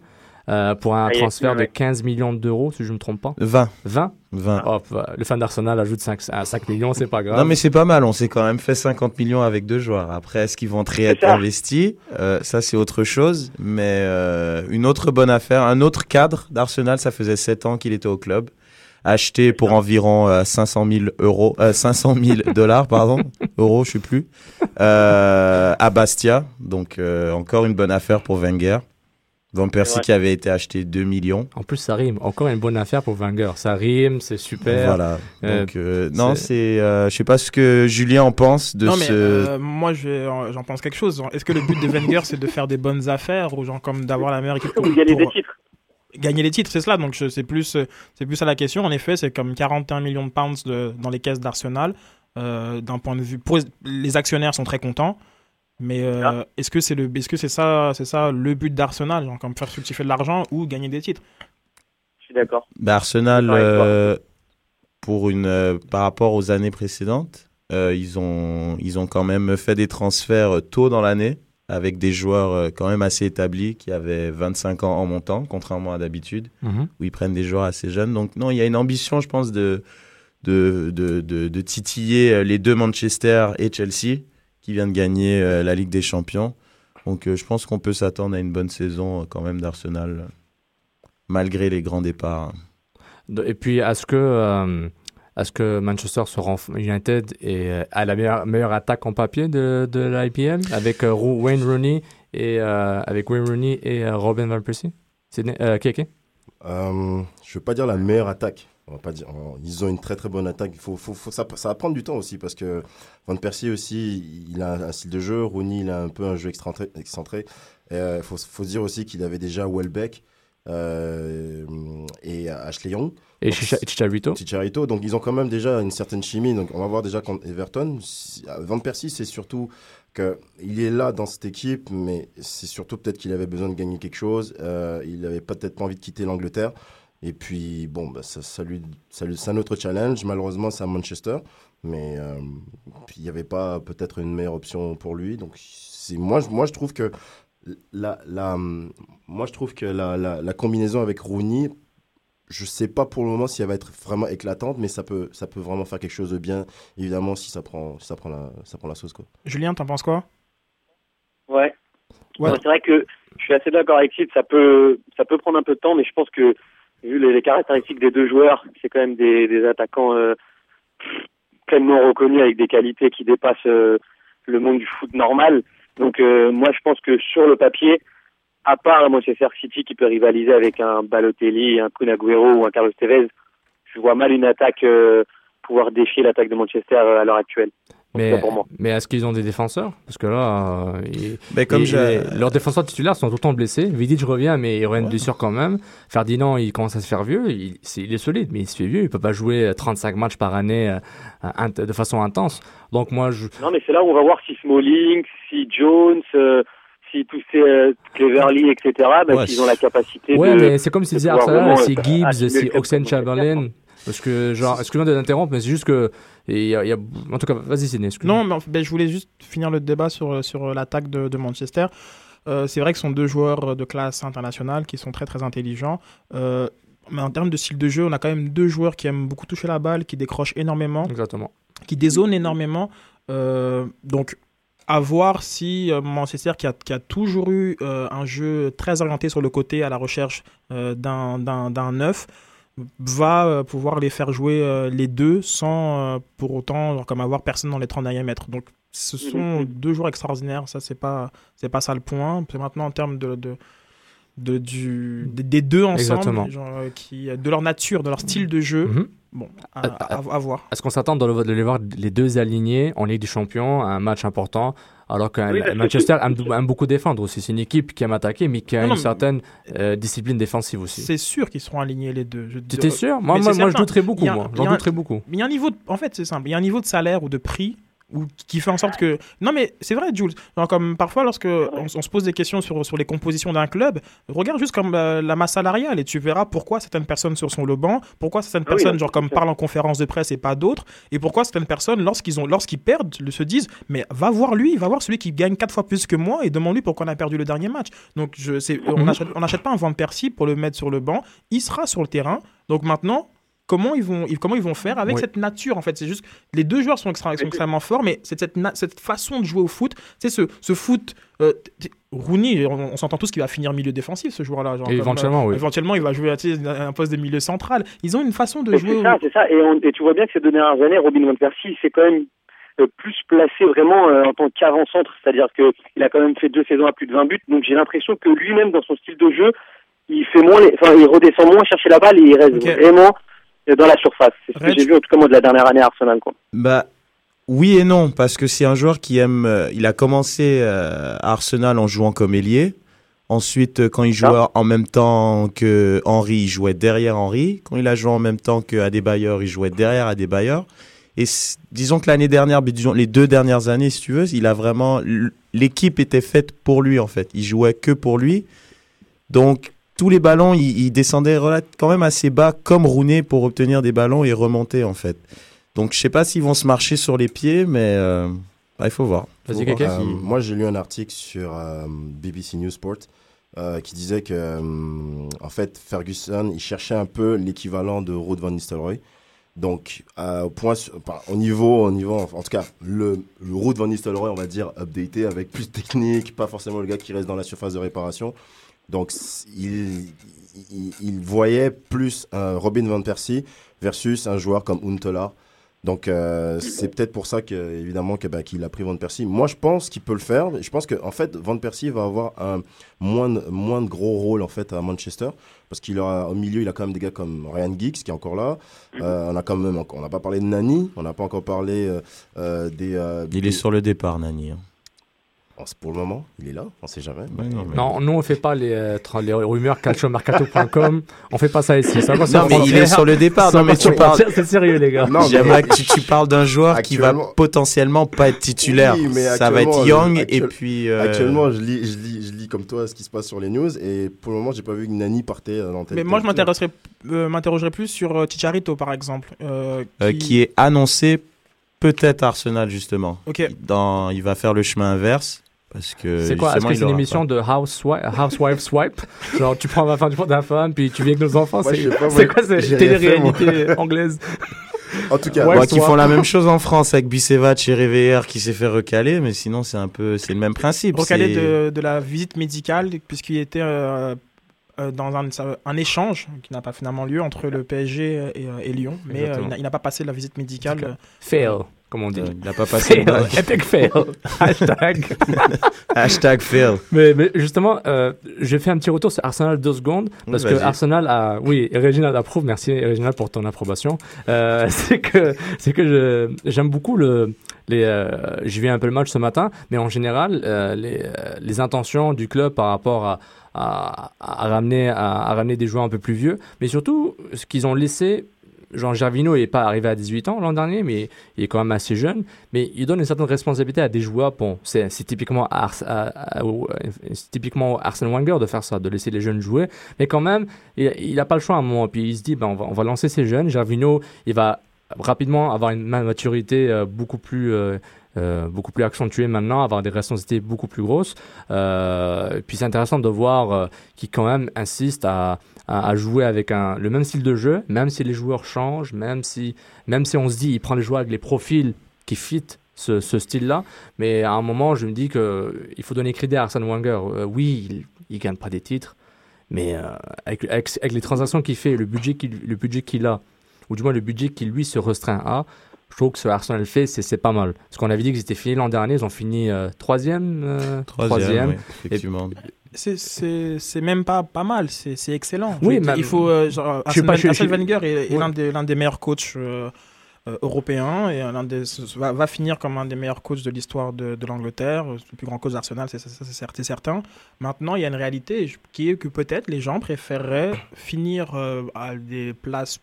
euh, pour un Ah, transfert de ouais. 15 millions d'euros, si je ne me trompe pas. 20. 20 20. Hop, euh, le fan d'Arsenal ajoute 5, à 5 millions, c'est pas grave. Non, mais c'est pas mal. On s'est quand même fait 50 millions avec deux joueurs. Après, est-ce qu'ils vont très être investis? Euh, Ça, c'est autre chose. Mais euh, une autre bonne affaire, un autre cadre d'Arsenal, ça faisait 7 ans qu'il était au club. Acheté pour environ euh, 500 000 euros, euh, 500 000 dollars, pardon, euros, je sais plus, euh, à Bastia. Donc euh, encore une bonne affaire pour Wenger. Van Persie Ouais. qui avait été acheté 2 millions. En plus, ça rime. Encore une bonne affaire pour Wenger. Ça rime, c'est super. Voilà. Euh, Donc euh, non, c'est- euh, je sais pas ce que Julien en pense de non, mais ce. euh, moi, euh, j'en pense quelque chose. Est-ce que le but de Wenger, c'est de faire des bonnes affaires ou genre comme d'avoir la meilleure équipe pour, Vous gagnez des titres? Gagner les titres C'est cela. Donc, c'est plus, c'est plus à la question. En effet, c'est comme 41 millions de pounds de- dans les caisses d'Arsenal. Euh, D'un point de vue, pour, les actionnaires sont très contents. Mais euh, Ah. est-ce que c'est le, est-ce que c'est ça, c'est ça le but d'Arsenal, comme faire fructifier de l'argent ou gagner des titres? Je suis d'accord. Bah, Arsenal, euh, pour une, euh, par rapport aux années précédentes, euh, ils, ont, ils ont quand même fait des transferts tôt dans l'année avec des joueurs euh, quand même assez établis qui avaient 25 ans en montant, contrairement à d'habitude, Mhm. où ils prennent des joueurs assez jeunes. Donc non, il y a une ambition, je pense, de, de, de, de, de titiller euh, les deux Manchester et Chelsea qui viennent de gagner euh, la Ligue des Champions. Donc je pense qu'on peut s'attendre à une bonne saison quand même d'Arsenal, malgré les grands départs. Et puis, est-ce que, euh, est-ce que Manchester sera en- United et euh, a la meilleure, attaque en papier de, de avec euh, Ro- Wayne Rooney et euh, avec Wayne Rooney et euh, Robin van Persie euh, Keke Euh, je veux pas dire la meilleure attaque. On va pas dire. ils ont une très très bonne attaque. Il faut, ça, ça va prendre du temps aussi parce que Van Persie aussi, il a un style de jeu. Rooney, il a un peu un jeu excentré. Il faut, se dire aussi qu'il avait déjà Welbeck euh, et Ashley Young. Et Chicharito. Chicharito. Donc ils ont quand même déjà une certaine chimie. Donc on va voir déjà contre Everton. Van Persie, c'est surtout que il est là dans cette équipe, mais c'est surtout peut-être qu'il avait besoin de gagner quelque chose. Euh, il avait peut-être pas envie de quitter l'Angleterre. Et puis, bon, bah, ça, ça lui, ça lui- c'est un autre challenge. Malheureusement, c'est à Manchester. Mais euh, il n'y avait pas peut-être une meilleure option pour lui. Donc, c'est, moi, je- moi, je trouve que la, la, moi, je trouve que la, la, la combinaison avec Rooney, je sais pas pour le moment si elle va être vraiment éclatante, mais ça peut, ça peut vraiment faire quelque chose de bien, évidemment, si ça prend, si ça prend, la, ça prend la sauce. Quoi. Julien, t'en penses quoi? Ouais. C'est vrai que je suis assez d'accord avec Sid, ça peut, ça peut prendre un peu de temps, mais je pense que vu les, les caractéristiques des deux joueurs, c'est quand même des, des attaquants euh, pleinement reconnus avec des qualités qui dépassent euh, le monde du foot normal. Donc euh, moi je pense que sur le papier, à part un Manchester City qui peut rivaliser avec un Balotelli, un Kun Agüero ou un Carlos Tevez, je vois mal une attaque euh, pouvoir défier l'attaque de Manchester euh, à l'heure actuelle. Mais, cas pour moi. mais est-ce qu'ils ont des défenseurs? Parce que là, euh, ils- Ben, comme ils- j'ai- leurs défenseurs titulaires sont tout le temps blessés. Vidic revient, mais il revient de blessure quand même. Ferdinand, il commence à se faire vieux. Il, c'est- il est solide, mais il se fait vieux. Il peut pas jouer euh, 35 matchs par année euh, de façon intense. Donc moi, je, Non, mais c'est là où on va voir si Smalling, si Jones, euh, si tous ces euh, Cleverly, etc., bah, Ouais, s'ils ont la capacité Ouais, de. mais c'est comme si disait Arsenal, si euh, Gibbs, club Oxen Chamberlain. Parce que, genre, excuse-moi de t'interrompre, mais c'est juste que. il y a- y a- en tout cas, vas-y, Sidney, excuse-moi. Non, mais ben, je voulais juste finir le débat sur, sur l'attaque de, de Manchester. Euh, c'est vrai que ce sont deux joueurs de classe internationale qui sont très très intelligents. Euh, mais en termes de style de jeu, on a quand même deux joueurs qui aiment beaucoup toucher la balle, qui décrochent énormément, Exactement. qui dézonent énormément. Euh, donc, à voir si euh, Manchester, qui a, qui a toujours eu euh, un jeu très orienté sur le côté à la recherche euh, d'un neuf, va euh, pouvoir les faire jouer les deux sans pour autant genre, comme avoir personne dans les 30 derniers mètres. Donc ce sont Mhm. deux joueurs extraordinaires, ça c'est pas pas ça le point. Maintenant en termes de, de, de- du, des- des deux ensemble, Exactement. genre, euh, qui, de leur nature, de leur style de jeu. Mhm. Bon, à, à- à voir. Est-ce qu'on s'attend de, le- de les voir les deux alignés en Ligue des Champions à un match important alors que Oui, Manchester aime, aime beaucoup défendre aussi. C'est une équipe qui aime attaquer mais qui a Non, une certaine euh, discipline défensive aussi. C'est sûr qu'ils seront alignés les deux. Tu t'es sûr Moi, moi, moi je certain. douterais beaucoup. Il y a- Moi. il y J'en douterais beaucoup. Mais il y a un niveau, de- en fait, c'est simple. Il y a un niveau de salaire ou de prix ou qui fait en sorte que. Non, mais c'est vrai, Jules. Genre, comme parfois, lorsque on, on se pose des questions sur, sur les compositions d'un club, regarde juste comme euh, la masse salariale et tu verras pourquoi certaines personnes sur son le banc, pourquoi certaines Ah personnes, genre comme parlent en conférence de presse et pas d'autres, et pourquoi certaines personnes, lorsqu'ils ont, lorsqu'ils perdent, se disent, mais va voir lui, va voir celui qui gagne quatre fois plus que moi et demande-lui pourquoi on a perdu le dernier match. Donc, je, Mhm. n'achète on n'achète pas un Van Persie pour le mettre sur le banc, il sera sur le terrain. Donc maintenant, comment ils vont, ils- comment ils vont faire avec Oui. cette nature en fait C'est juste les deux joueurs sont, extra- sont extrêmement forts, mais c'est cette, façon de jouer au foot, c'est ce, ce foot. euh, Rooney, on, on s'entend tous qu'il va finir milieu défensif ce joueur-là. comme, éventuellement, euh, oui. Éventuellement, il va jouer un poste de milieu central. Ils ont une façon de jouer. C'est ça, c'est ça. Et, on- et tu vois bien que ces deux dernières années, Robin Van Persie, c'est quand même euh, plus placé vraiment euh, en tant qu'avant-centre. C'est-à-dire qu'il a quand même fait deux saisons à plus de 20 buts. Donc j'ai l'impression que lui-même, dans son style de jeu, il fait moins, les... enfin, il redescend moins chercher la balle et il reste vraiment euh, dans la surface. C'est ce que j'ai vu en tout cas moi de la dernière année à Arsenal. Quoi. Bah oui et non parce que c'est un joueur qui aime. euh, il a commencé euh, à Arsenal en jouant comme ailier. Ensuite, euh, quand il jouait en même temps que Henry, il jouait derrière Henry. Quand il a joué en même temps que Adebayor, il jouait derrière Adebayor. Et disons que l'année dernière, disons les deux dernières années, si tu veux, il a vraiment l'équipe était faite pour lui en fait. Il jouait que pour lui. Donc tous les ballons, il, il descendait quand même assez bas, comme Rooney, pour obtenir des ballons et remonter en fait. Donc je sais pas s'ils vont se marcher sur les pieds, mais euh, bah, il faut voir. Vas-y, Faut voir quelqu'un Euh, qui- moi, j'ai lu un article sur euh, BBC News Sport euh, qui disait que, euh, en fait, Ferguson, il cherchait un peu l'équivalent de Ruud van Nistelrooy. Donc, euh, au point, sur- enfin, au niveau, au niveau, en tout cas, le, le Ruud van Nistelrooy, on va dire, updaté avec plus de technique, pas forcément le gars qui reste dans la surface de réparation. Donc, il, il, il voyait plus un Robin van Persie versus un joueur comme Untola. Donc, euh, c'est peut-être pour ça que, évidemment, que, bah, qu'il a pris Van Persie. Moi, je pense qu'il peut le faire. Je pense que, en fait, Van Persie va avoir un moins de, moins de gros rôle, en fait, à Manchester. Parce qu'il aura, au milieu, il a quand même des gars comme Ryan Giggs, qui est encore là. Euh, on a quand même, on n'a pas parlé de Nani. On n'a pas encore parlé euh, euh, des, euh, Il des- est sur le départ, Nani. hein. Pour le moment, il est là, on sait jamais. Non, nous on fait pas les, euh, les rumeurs calciomercato.com. on fait pas ça ici. Ça va, c'est Non, mais il est sur le départ. Non, mais tu parles. C'est sérieux, les gars. J'aimerais que tu, tu parles d'un joueur qui va Actuellement- potentiellement pas être titulaire. Oui, mais ça va être actuellement, Young je- et puis. euh, Actuellement, je lis, je, lis, je lis comme toi ce qui se passe sur les news et pour le moment, j'ai pas vu que Nani partait dans tel Mais tel moi, je euh, m'interrogerais plus sur euh, Chicharito, par exemple. euh, euh, qui est annoncé peut-être Arsenal justement. Ok. Dans, il va faire le chemin inverse parce que. C'est quoi? Est-ce que c'est une émission de Housewife, housewife Swipe? Genre, tu prends femme, tu prends ta femme, puis tu vis avec nos enfants. C'est quoi cette télé-réalité anglaise? En tout cas. Ouais, Bon, qui font la même chose en France avec Bicevac et Réveillère qui s'est fait recaler, mais sinon c'est un peu, c'est le même principe. recalé c'est- de, de la visite médicale, puisqu'il était euh, euh, dans un, un échange qui n'a pas finalement lieu entre le PSG et, euh, et Lyon. Mais euh, il n'a- pas passé la visite médicale. euh, Fail, comme on dit. Euh, il n'a pas passé Fail, le bac. epic fail. Hashtag. Hashtag fail. Mais, mais justement, euh, j'ai fait un petit retour sur Arsenal deux secondes parce Oui, que. Arsenal a, oui, Reginald approuve. Merci Reginald pour ton approbation. Euh, c'est que c'est que je- j'aime beaucoup le les. Euh, J'ai vu un peu le match ce matin, mais en général, euh, les les intentions du club par rapport à à, à ramener à, à ramener des joueurs un peu plus vieux, mais surtout ce qu'ils ont laissé. Jean Gervino n'est pas arrivé à 18 ans l'an dernier, mais il est quand même assez jeune. Mais il donne une certaine responsabilité à des joueurs. Bon, c'est typiquement, Ars- typiquement Arsène Wenger de faire ça, de laisser les jeunes jouer. Mais quand même, il n'a pas le choix à un moment. Puis il se dit, ben, on, va, lancer ces jeunes. Gervino, il va rapidement avoir une ma- maturité euh, beaucoup plus. euh, euh, beaucoup plus accentuée maintenant, avoir des responsabilités beaucoup plus grosses. Euh, puis c'est intéressant de voir euh, qu'il quand même insiste à, jouer avec le même style de jeu, même si les joueurs changent, même si, même si on se dit il prend les joueurs avec les profils qui fit ce, style-là. Mais à un moment, je me dis que il faut donner crédit à Arsène Wenger. Euh, oui, il, il gagne pas des titres, mais avec, les transactions qu'il fait, le budget qu'il le budget qu'il a, ou du moins le budget qu'il lui se restreint à, je trouve que ce Arsenal fait, c'est pas mal. Parce qu'on avait dit qu'ils étaient finis l'an dernier, ils ont fini euh, troisième, euh, Troisième, oui, effectivement. C'est- même pas, pas mal, c'est excellent. Oui, mais- il faut. euh, genre, Arsène, pas, Arsène Wenger est, est Ouais. l'un des, meilleurs coachs euh, euh, européens et l'un des, va, va finir comme un des meilleurs coachs de l'histoire de, de l'Angleterre, le plus grand coach d'Arsenal, c'est certain. Maintenant, il y a une réalité qui est que peut-être les gens préféreraient finir euh, à des places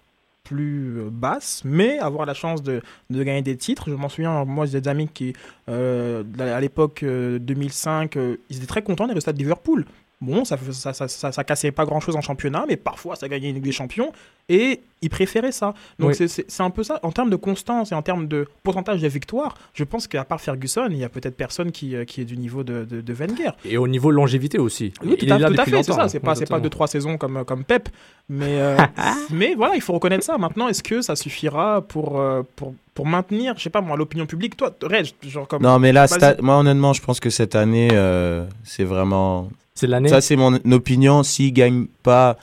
plus euh, basses, mais avoir la chance de, de gagner des titres. Je m'en souviens, moi j'ai des amis qui, euh, à l'époque euh, 2005, euh, ils étaient très contents des résultats de Liverpool. Bon, ça, ça, ça, ça, ça cassait pas grand-chose en championnat, mais parfois ça gagnait une Ligue des Champions, et ils préféraient ça. Donc Oui. c'est- c'est c'est un peu ça. En termes de constance et en termes de pourcentage de victoires, je pense qu'à part Ferguson, il y a peut-être personne qui, euh, qui est du niveau de, de, de Wenger. Et au niveau longévité aussi. Oui, tout il à, est là tout à depuis fait, c'est longtemps. ça. C'est pas, c'est pas deux, trois saisons comme, comme Pep. Mais, euh, mais voilà, il faut reconnaître ça. Maintenant, est-ce que ça suffira pour, euh, pour, pour maintenir, je sais pas moi, l'opinion publique? Toi, Reg, genre comme. Non, mais là, moi, honnêtement, je pense que cette année, euh, c'est vraiment. C'est l'année. Ça, c'est mon opinion. S'il gagne pas,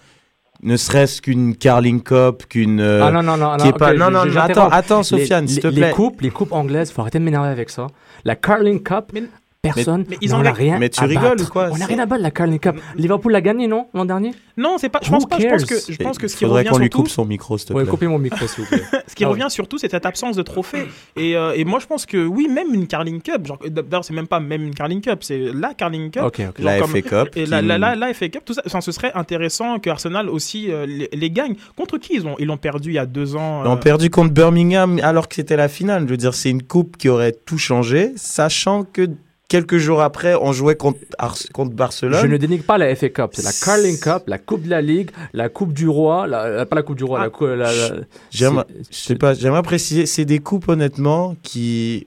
ne serait-ce qu'une Carling Cup, qu'une. euh, Ah non, non, non, qui non, est pas- ok, non, je- non, je- mais attends, attends, Sofiane, s'il te plaît. Les coupes, les coupes anglaises, faut arrêter de m'énerver avec ça. La Carling Cup, personne. mais ils ont la- rien. Mais tu à rigoles battre. ou quoi On n'a rien à battre la Carling Cup. Liverpool l'a gagné, non, l'an dernier? Non, c'est pas. Je Who pense pas. Je pense que, je pense que ce qui faudrait revient qu'on lui surtout, coupe son micro, s'il te Ouais, plaît. coupez mon micro, s'il vous plaît. ce qui Ah revient surtout, c'est cette absence de trophée. Et, euh, et moi, je pense que oui, même une Carling Cup. Genre, d'ailleurs, c'est même pas même une Carling Cup, c'est la Carling Cup. Ok, ok. Genre La comme- FA Cup. Et qui- la, la, la, la FA Cup, tout ça, enfin, ce serait intéressant que Arsenal aussi euh, les, les gagne. Contre qui ils ont ils l'ont perdu il y a deux ans Ils ont euh, perdu contre Birmingham alors que c'était la finale. Je veux dire, c'est une coupe qui aurait tout changé, sachant que quelques jours après, on jouait contre, Ars- contre Barcelone. Je ne dénigre pas la FA Cup, c'est la Carling Cup, la Coupe de la Ligue, la Coupe du Roi, la, la- pas la Coupe du Roi, Ah. la, la- la- j'aimerais préciser, c'est des coupes honnêtement qui,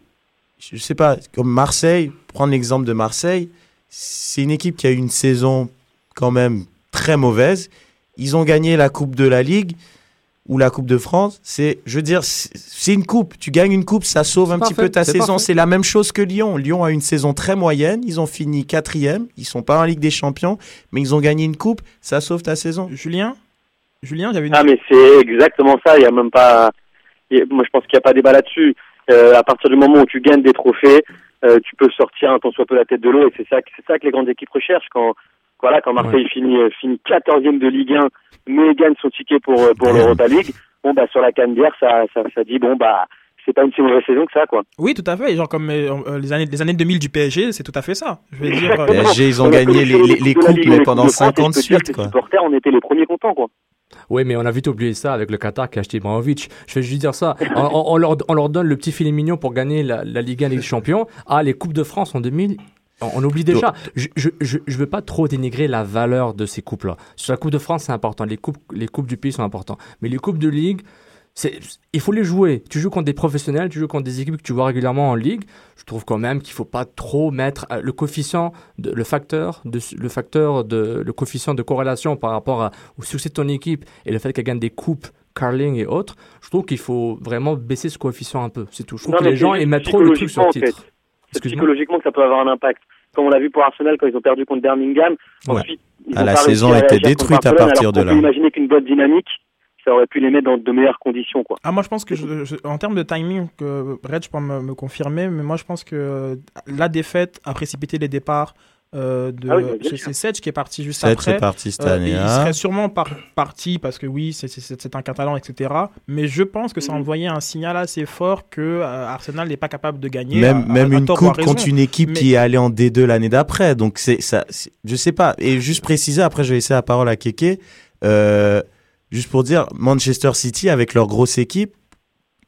je sais pas, comme Marseille, prendre l'exemple de Marseille, c'est une équipe qui a eu une saison quand même très mauvaise. Ils ont gagné la Coupe de la Ligue ou la Coupe de France. C'est, je veux dire, c'est une coupe. Tu gagnes une coupe, ça sauve un petit parfait, peu ta saison. C'est la même chose que Lyon. Lyon a une saison très moyenne. Ils ont fini quatrième. Ils sont pas en Ligue des Champions, mais ils ont gagné une coupe. Ça sauve ta saison. Julien? Julien, j'avais une. Ah mais c'est exactement ça, il y a même pas moi je pense qu'il n'y a pas débat là-dessus. Euh, à partir du moment où tu gagnes des trophées, euh, tu peux sortir un tant soit peu la tête de l'eau et c'est ça que- c'est ça que les grandes équipes recherchent quand voilà quand Marseille finit euh, finit 14e de Ligue 1 mais gagne son ticket pour euh, pour l'Europa League. Bon bah sur la canne ça, ça ça dit bon bah c'est pas une si mauvaise saison que ça, quoi. Oui, tout à fait. Genre comme euh, les années les années 2000 du PSG, c'est tout à fait ça. Je veux dire. euh, PSG, ils ont On gagné les, les, coupes, mais pendant France, et 5 ans de je peux dire suite, que quoi. Les supporters, on était les premiers contents, quoi. Oui, mais on a vite oublié ça avec le Qatar qui a acheté Ibrahimovic. Je vais juste dire ça. On, on- on leur, on leur donne le petit filet mignon pour gagner la, la Ligue 1 Ligue des Champions. Ah, les Coupes de France en 2000. On oublie déjà. Je, je, je, je veux pas trop dénigrer la valeur de ces coupes-là. Sur la Coupe de France, c'est important. Les coupes, les coupes du pays sont importantes. Mais les coupes de ligue, c'est, il faut les jouer. Tu joues contre des professionnels, tu joues contre des équipes que tu vois régulièrement en ligue. Je trouve quand même qu'il faut pas trop mettre euh, le coefficient, de, le facteur, de, le facteur de, le coefficient de corrélation par rapport à- au succès de ton équipe et le fait qu'elle gagne des coupes, carling et autres. Je trouve qu'il faut vraiment baisser ce coefficient un peu. C'est tout. Je trouve Non, que les c'est gens juste ils mettent trop le truc sur le en titre. fait. C'est psychologiquement que ça peut avoir un impact. Comme on l'a vu pour Arsenal quand ils ont perdu contre Birmingham. Ouais. Ensuite, ils Ah, ont la saison a été détruite à partir de là. peut imaginer qu'une bonne dynamique, ça aurait pu les mettre dans de meilleures conditions, quoi. Ah, moi, je pense que, je- je- en termes de timing, que Red, je peux me, me confirmer, mais moi, je pense que euh, la défaite a précipité les départs euh, de Ah oui, bah, c'est- Sedge qui est parti juste Sedge après. est parti cette Euh, année, il hein. serait sûrement par- parti parce que oui, c'est- un Catalan, etc. Mais je pense que ça Mhm. envoyait un signal assez fort que euh, Arsenal n'est pas capable de gagner. Même, à- à- même à une coupe contre une équipe Mais- qui est allée en D2 l'année d'après. Donc, c'est ça. Je sais pas. Et juste préciser, après, je vais laisser la parole à Keke. Euh, juste pour dire, Manchester City, avec leur grosse équipe,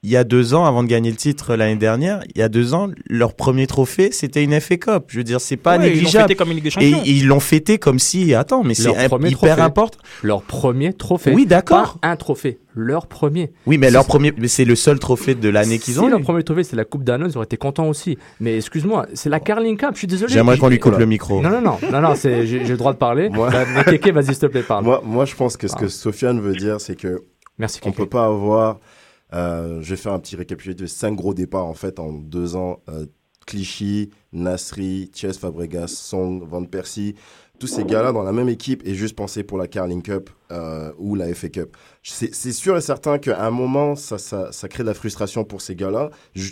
il y a deux ans, avant de gagner le titre l'année dernière, il y a deux ans, leur premier trophée, c'était une FA Cup. Je veux dire, c'est pas Ouais, ils l'ont négligeable. fêté comme une Ligue des Et ils l'ont fêté comme si, attends, mais c'est Leur hyper trophée. important. Leur premier trophée. Oui, d'accord. Un trophée. Leur premier. Oui, mais Si- leur premier, mais c'est le seul trophée de l'année qu'ils si ont leur eu. premier trophée, c'est la Coupe d'Anneau, ils auraient été contents aussi. Mais excuse-moi, c'est la Carling Cup, je suis désolé. J'aimerais qu'on lui coupe Voilà. le micro. Non, non, non, non, non j'ai le droit de parler. Moi- Bah, mais Keke, vas-y, s'il te plaît, parle. Moi, moi, je pense que ce Ah. que Sofiane veut dire, c'est que Merci, on peut pas avoir. Euh, je vais faire un petit récapitulatif de cinq gros départs en fait en deux ans. Euh, Clichy, Nasri, Chess Fabregas, Song, Van Persie, tous ces gars-là dans la même équipe et juste penser pour la Carling Cup euh, ou la FA Cup. C'est sûr et certain qu'à un moment, ça, ça, ça crée de la frustration pour ces gars-là,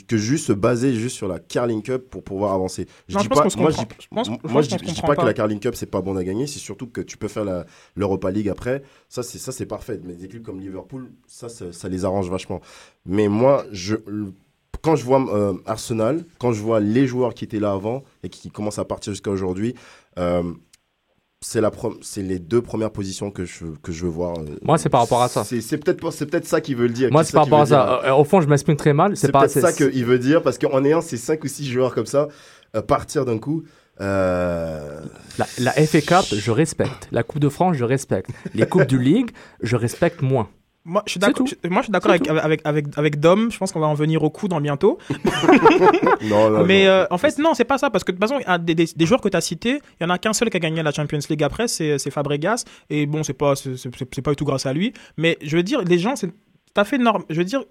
que juste se baser juste sur la Carling Cup pour pouvoir avancer. Non, dis je pas, moi, je dis- Je pense- je moi, je dis, je pas que la Carling Cup c'est pas bon à gagner, c'est surtout que tu peux faire l'Europa League après. Ça c'est parfait. Mais des équipes comme Liverpool, ça, ça ça les arrange vachement. Mais moi, je quand je vois euh, Arsenal, quand je vois les joueurs qui étaient là avant et qui commencent à partir jusqu'à aujourd'hui, euh, c'est la c'est les deux premières positions que je que je veux voir. euh. Moi, c'est par rapport à ça. C'est peut-être c'est peut-être ça qu'il veut le dire. Moi, c'est par rapport à ça. Euh, Au fond, je m'exprime très mal. C'est peut-être ça qu'il veut dire parce qu'en ayant ces 5 ou 6 joueurs comme ça, euh, partir d'un coup. euh, La, la FA Cup, je respecte. La Coupe de France, je respecte. Les Coupes du Ligue, je respecte moins. Moi, je suis d'accord. tout. je- Moi, je suis d'accord avec, avec, avec, avec Dom. Je pense qu'on va en venir au coup dans bientôt. Non, non, Mais non. euh, en fait, non, c'est pas ça. Parce que de toute façon, il y a des, des, des joueurs que tu as cités, il y en a qu'un seul qui a gagné la Champions League après, c'est c'est Fabregas. Et bon, c'est pas, c'est- c'est c'est pas du tout grâce à lui. Mais je veux dire, les gens, c'est tout à fait normal. Je veux dire,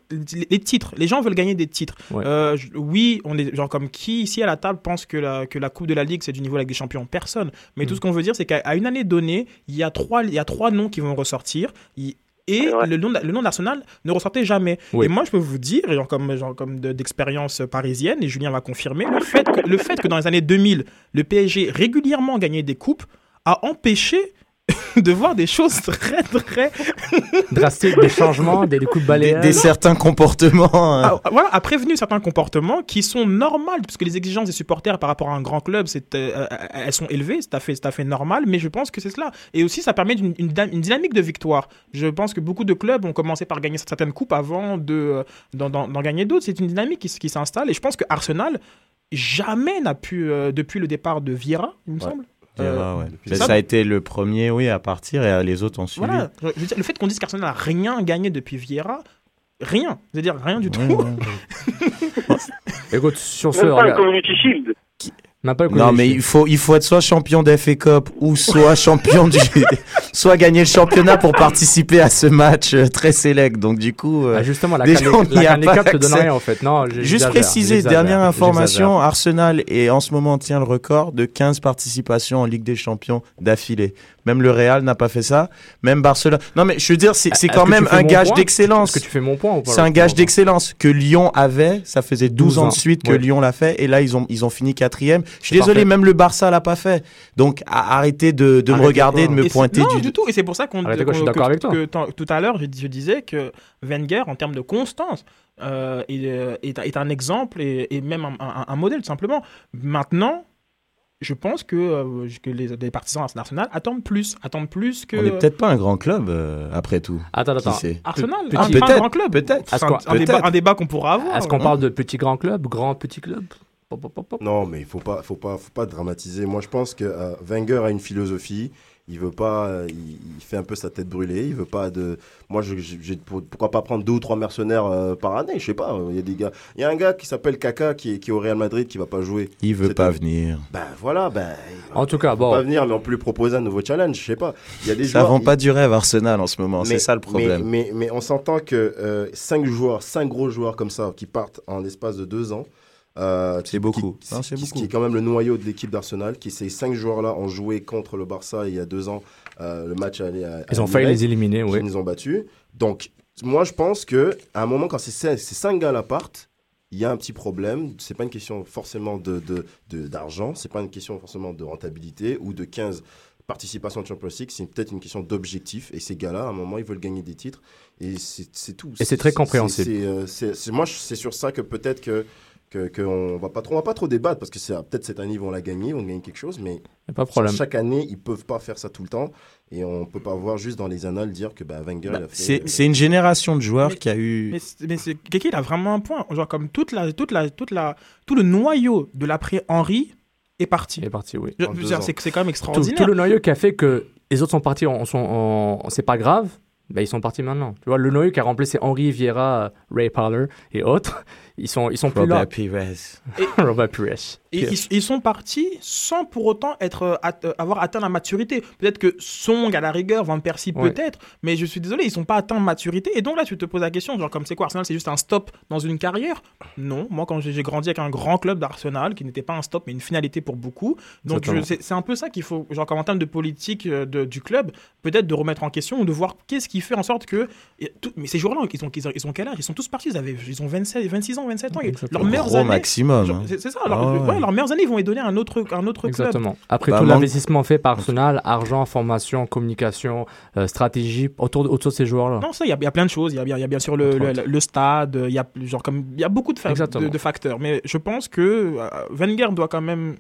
les, titres. Les gens veulent gagner des titres. Ouais. Euh, oui, on est genre comme qui ici à la table pense que la, que la Coupe de la Ligue c'est du niveau de la Ligue des Champions? Personne. Mais Mm. tout ce qu'on veut dire, c'est qu'à une année donnée, il y a trois, il y a trois noms qui vont ressortir. Il- et le nom, de- le nom d'Arsenal ne ressortait jamais. Oui. Et moi, je peux vous dire, genre comme, genre comme de- d'expérience parisienne, et Julien va confirmer, le fait, que, le fait que dans les années 2000, le PSG régulièrement gagnait des coupes a empêché de voir des choses très, très. Drastique, des changements, des, des coups de Des, balai. des certains comportements. hein. a, voilà, a prévenu certains comportements qui sont normaux, puisque les exigences des supporters par rapport à un grand club, c'est, euh, euh, elles sont élevées, c'est tout à fait, c'est à fait normal, mais je pense que c'est cela. Et aussi, ça permet une, dynam- une dynamique de victoire. Je pense que beaucoup de clubs ont commencé par gagner certaines coupes avant de, euh, d'en, d'en- d'en gagner d'autres. C'est une dynamique qui, s'installe, et je pense que Arsenal jamais n'a pu, euh, depuis le départ de Vieira, il me Ouais. semble. Euh, ouais. c'est Mais ça, ça a été le premier, oui, à partir et les autres ont suivi. Voilà, Je veux dire, le fait qu'on dise qu'Arsenal n'a rien gagné depuis Vieira, rien, c'est-à-dire rien du tout. Ouais, ouais. Écoute, sur ce, pas Community Shield. Même pas le Non, mais il faut, il faut être soit champion d'FA Cup ou soit champion du, soit gagner le championnat pour participer à ce match euh, très sélect. Donc du coup, euh, Ah, justement, la déjà, Cup te donne rien en fait. Non, Juste préciser, dernière information. Arsenal est en ce moment tient le record de 15 participations en Ligue des Champions d'affilée. Même le Real n'a pas fait ça, même Barcelone. Non mais je veux dire, c'est quand même un gage d'excellence. Est-ce que tu fais mon point ou pas C'est un gage d'excellence que Lyon avait. Ça faisait 12, 12 ans de suite que Ouais. Lyon l'a fait. Et là, ils ont, ils ont fini quatrième. Je suis désolé, parfait. même le Barça l'a pas fait. Donc, arrêtez de, de me regarder, de me Et pointer non, du, du tout. Et c'est pour ça qu'on suis qu'on- d'accord que- tout à l'heure, je, je disais que Wenger, en termes de constance, euh, est, est, est un exemple et, et même un, un- un modèle, tout simplement. Maintenant, je pense que, euh, que les, les partisans d'Arsenal attendent plus. Attendent plus que. On n'est peut-être pas un grand club, euh, après tout. Attends, Qui attends. sait Arsenal, Petit- un, peut-être, un grand club. peut-être. Un, débat, peut-être. un débat qu'on pourra avoir. Est-ce qu'on hein. parle de petit grand club, grand petit club Pop, pop, pop, pop. Non, mais il faut pas, faut pas, faut pas dramatiser. Moi, je pense que euh, Wenger a une philosophie. Il veut pas, euh, il, il fait un peu sa tête brûlée. Il veut pas de. Moi, je, je- pourquoi pas prendre deux ou trois mercenaires euh, par année Je sais pas. Il y a des gars. Il y a un gars qui s'appelle Kaka qui est, qui est au Real Madrid qui va pas jouer. Il veut pas venir. Ben voilà, ben. En tout cas, il va pas bon, venir, mais on peut lui proposer un nouveau challenge. Je sais pas. Il y a des Ça joueurs. vend il- pas du rêve Arsenal en ce moment, c'est ça le problème. Mais, mais, mais on s'entend que euh, cinq joueurs, cinq gros joueurs comme ça qui partent en l'espace de deux ans. Euh, C'est beaucoup. Qui, Non, c'est qui- beaucoup. qui est quand même le noyau de l'équipe d'Arsenal. Qui ces cinq joueurs-là ont joué contre le Barça il y a deux ans. euh, le match allait à, ils à ont failli les éliminer, oui. Ils nous ont battus. Donc, moi, je pense que à un moment, quand ces, cinq- ces cinq gars-là partent, il y a un petit problème. C'est pas une question forcément de de- de- d'argent. c'est pas une question forcément de rentabilité ou de 15 participations de Champions League. C'est peut-être une question d'objectif. Et ces gars-là, à un moment, ils veulent gagner des titres. Et c'est c'est tout. Et c'est très compréhensible. c'est, euh, moi, c'est sur ça que peut-être que que, que on va pas trop, on va pas trop débattre parce que c'est peut-être cette année ils vont la gagner, ils vont gagner quelque chose, mais pas problème. chaque année ils peuvent pas faire ça tout le temps et on peut pas voir juste dans les annales dire que bah, Wenger a fait. C'est c'est une génération de joueurs Mais- qui a eu. Mais, c'est- mais c'est- Keke, il a vraiment un point. Genre, comme toute la, toute la, toute la, tout le noyau de l'après-Henri est parti. Est parti, oui. Je- dire. C'est c'est quand même extraordinaire. tout le noyau qui a fait que les autres sont partis, on, sont, on- c'est pas grave, ben ils sont partis maintenant. Tu vois, le noyau qui a remplacé Henri Vieira, Ray Parler et autres, ils sont, ils sont plus là. Pires. Robert Pires. Et ils, ils sont partis sans pour autant être, euh, at- euh, avoir atteint la maturité. Peut-être que Song, à la rigueur, Van Persie, Ouais. peut-être, mais je suis désolé, ils sont pas atteints de maturité. Et donc là, tu te poses la question, genre, comme c'est quoi, Arsenal, c'est juste un stop dans une carrière? Non, moi, quand j'ai grandi avec un grand club d'Arsenal, qui n'était pas un stop, mais une finalité pour beaucoup. Donc c'est un peu ça qu'il faut, genre, comme en termes de politique euh, de- du club, peut-être de remettre en question ou de voir qu'est-ce qui fait en sorte que. et tout- mais ces joueurs-là, ils ont, ils, ont, ils ont quel âge? Ils sont tous partis, ils, avaient, ils ont 27, 26 ans, 27 ans. et Exactement. Leurs meilleures Gros années. maximum. hein. C'est ça, leur- Ah ouais. ouais, leurs meilleures années, ils vont les donner à un autre, un autre club. Exactement. Après Bah, tout l'investissement fait par Arsenal, argent, formation, communication, euh, stratégie, autour, de- autour de ces joueurs-là. Non, ça, il y, a- il y a plein de choses. Il y a, bien- il y a bien sûr le, stade, il y a, genre, comme, il y a beaucoup de, fa- Exactement. de, de facteurs. Mais je pense que euh, Wenger doit quand même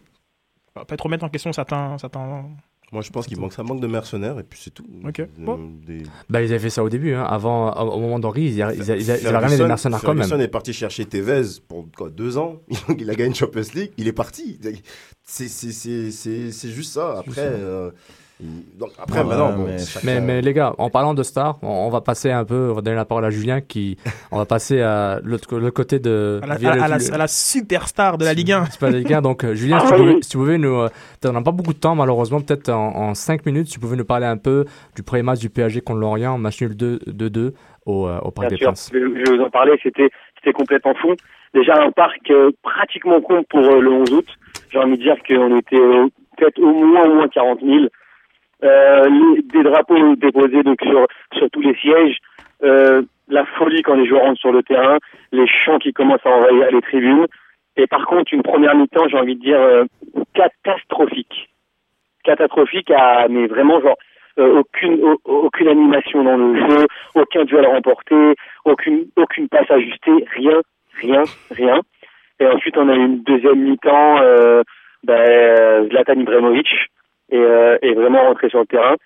euh, peut-être remettre en question certains. certains... Moi je pense qu'il manque ça manque de mercenaires et puis c'est tout. Ok. Bon. des- Ben, ils avaient fait ça au début, hein, avant, au moment d'Henri, ils, avaient ramené des mercenaires quand même. Ferguson est parti chercher Tevez pour quoi, deux ans. il a gagné une Champions League. Il est parti. C'est c'est- c'est- c'est- c'est juste ça. Après, euh, donc, après Ouais, maintenant, bon, mais- chacun- Mais, mais les gars, en parlant de stars, on, on va passer un peu, on va donner la parole à Julien qui, on va passer à l'autre le côté de À la, à- à la- à la superstar de la Ligue 1. C'est pas la Ligue 1. Donc, euh, Julien, si, tu pouvais, si tu pouvais nous. euh, peut-être on n'a pas beaucoup de temps, malheureusement. Peut-être en, 5 minutes, si tu pouvais nous parler un peu du premier match du PSG contre Lorient, match nul 2 2-2 au, euh, au Parc Bien des sûr, Princes. je, je vais vous en parler, c'était c'était complètement fou. Déjà un parc euh, pratiquement con pour euh, le 11 août. J'ai envie de dire qu'on était euh, peut-être au moins au moins 40 000. Euh, les- des drapeaux déposés donc sur sur tous les sièges. Euh, la folie quand les joueurs rentrent sur le terrain, les chants qui commencent à envahir les tribunes. Et par contre, une première mi-temps, j'ai envie de dire euh, catastrophique, catastrophique à mais vraiment genre euh, aucune au- aucune animation dans le jeu, aucun duel remporté, aucune aucune passe ajustée, rien, rien, rien. Et ensuite on a une deuxième mi-temps, euh, ben, Zlatan Ibrahimovic est, vraiment rentré sur le terrain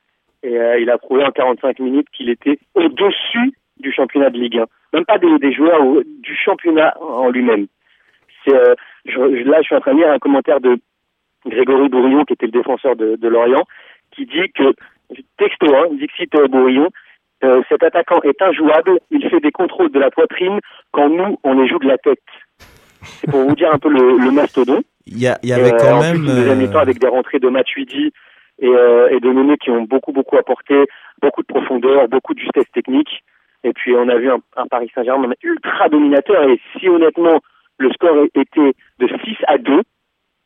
et euh, il a prouvé en 45 minutes qu'il était au-dessus du championnat de Ligue 1, même pas des, des joueurs ou du championnat en lui-même. Euh, là je suis en train de lire un commentaire de Grégory Bourillon qui était le défenseur de, de Lorient qui dit que texto, hein, Dixit euh, Bourillon, euh, cet attaquant est injouable, il fait des contrôles de la poitrine quand nous, on les joue de la tête. C'est pour vous dire un peu le, le mastodon. Il y, avait euh, quand en même. plus, deuxième mi-temps avec des rentrées de Matuidi et, euh, et de Mené qui ont beaucoup, beaucoup apporté, beaucoup de profondeur, beaucoup de justesse technique. Et puis, on a vu un, un Paris Saint-Germain ultra dominateur. Et si honnêtement, le score était de 6 à 2,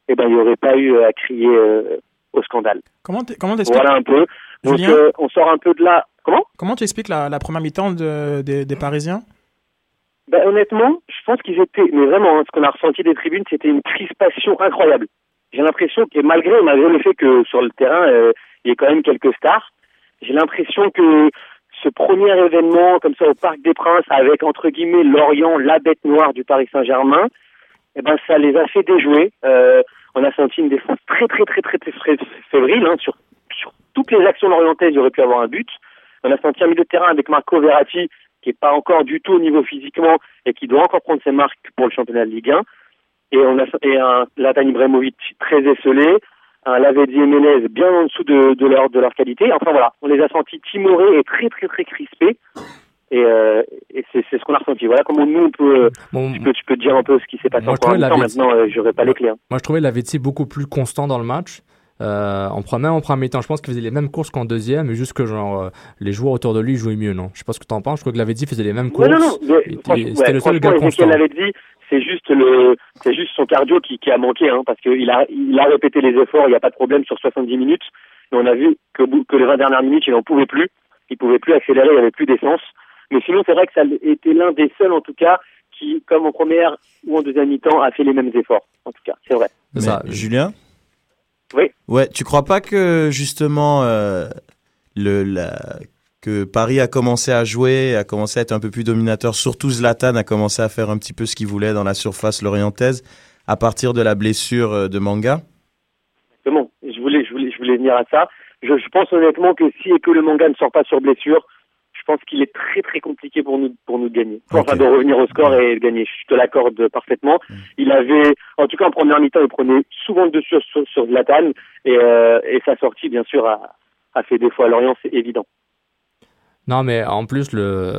eh ben, il n'y aurait pas eu à crier euh, au scandale. Comment comment Voilà un peu. Donc, Julien euh, on sort un peu de là. Comment? Comment tu expliques la, la première mi-temps de- des- des Parisiens? Ben, honnêtement, je pense qu'ils étaient, mais vraiment, hein, ce qu'on a ressenti des tribunes, c'était une crispation incroyable. J'ai l'impression que malgré, malgré le fait que sur le terrain, euh, il y ait quand même quelques stars, j'ai l'impression que ce premier événement comme ça au Parc des Princes avec entre guillemets Lorient, la bête noire du Paris Saint-Germain, eh ben ça les a fait déjouer. Euh, on a senti une défense très très très très, très, très fébrile hein, sur, sur toutes les actions lorientaises. Il aurait pu avoir un but. On a senti un milieu de terrain avec Marco Verratti qui est pas encore du tout au niveau physiquement et qui doit encore prendre ses marques pour le championnat de Ligue 1. Et on a et un Latan Ibrahimovic très esselé, un Lavedi Jiménez bien en dessous de, de leur de leur qualité. Enfin voilà, on les a sentis timorés et très très très crispés. Et, euh, et c'est c'est ce qu'on a ressenti. Voilà comment nous on peut, Bon, tu peux tu peux te dire un peu ce qui s'est passé Moi, encore en temps. Maintenant, euh, j'aurais pas les clés. hein. Moi, je trouvais Lavezzi beaucoup plus constant dans le match. Euh, en première, en première mi-temps, je pense qu'il faisait les mêmes courses qu'en deuxième, mais juste que genre euh, les joueurs autour de lui jouaient mieux, non? Je sais pas ce que t'en penses. Je crois que Lavezzi faisait les mêmes courses. Non, non, Et- et franchement, C'était ouais, le seul gars constant. C'est juste le, c'est juste son cardio qui, qui a manqué, hein, parce qu'il a, il a répété les efforts, il n'y a pas de problème sur 70 minutes, mais on a vu que, les 20 dernières minutes, il n'en pouvait plus, il pouvait plus accélérer, il n'y avait plus d'essence. Mais sinon, c'est vrai que ça était l'un des seuls, en tout cas, qui, comme en première ou en deuxième mi-temps, a fait les mêmes efforts. En tout cas, c'est vrai. Mais Julien? Oui. Ouais, tu crois pas que justement euh, le la, que Paris a commencé à jouer, a commencé à être un peu plus dominateur, surtout Zlatan a commencé à faire un petit peu ce qu'il voulait dans la surface lorientaise à partir de la blessure euh, de Manga Exactement. Je voulais, je voulais, je voulais venir à ça. Je, je pense honnêtement que si et que le manga ne sort pas sur blessure, je pense qu'il est très très compliqué pour nous pour nous de gagner. Enfin, de revenir au score et de gagner. Je te l'accorde parfaitement. Il avait, en tout cas en première mi-temps, il prenait souvent le dessus sur, sur Zlatan et, euh, et sa sortie, bien sûr, a, a fait défaut à Lorient, c'est évident. Non, mais en plus, le,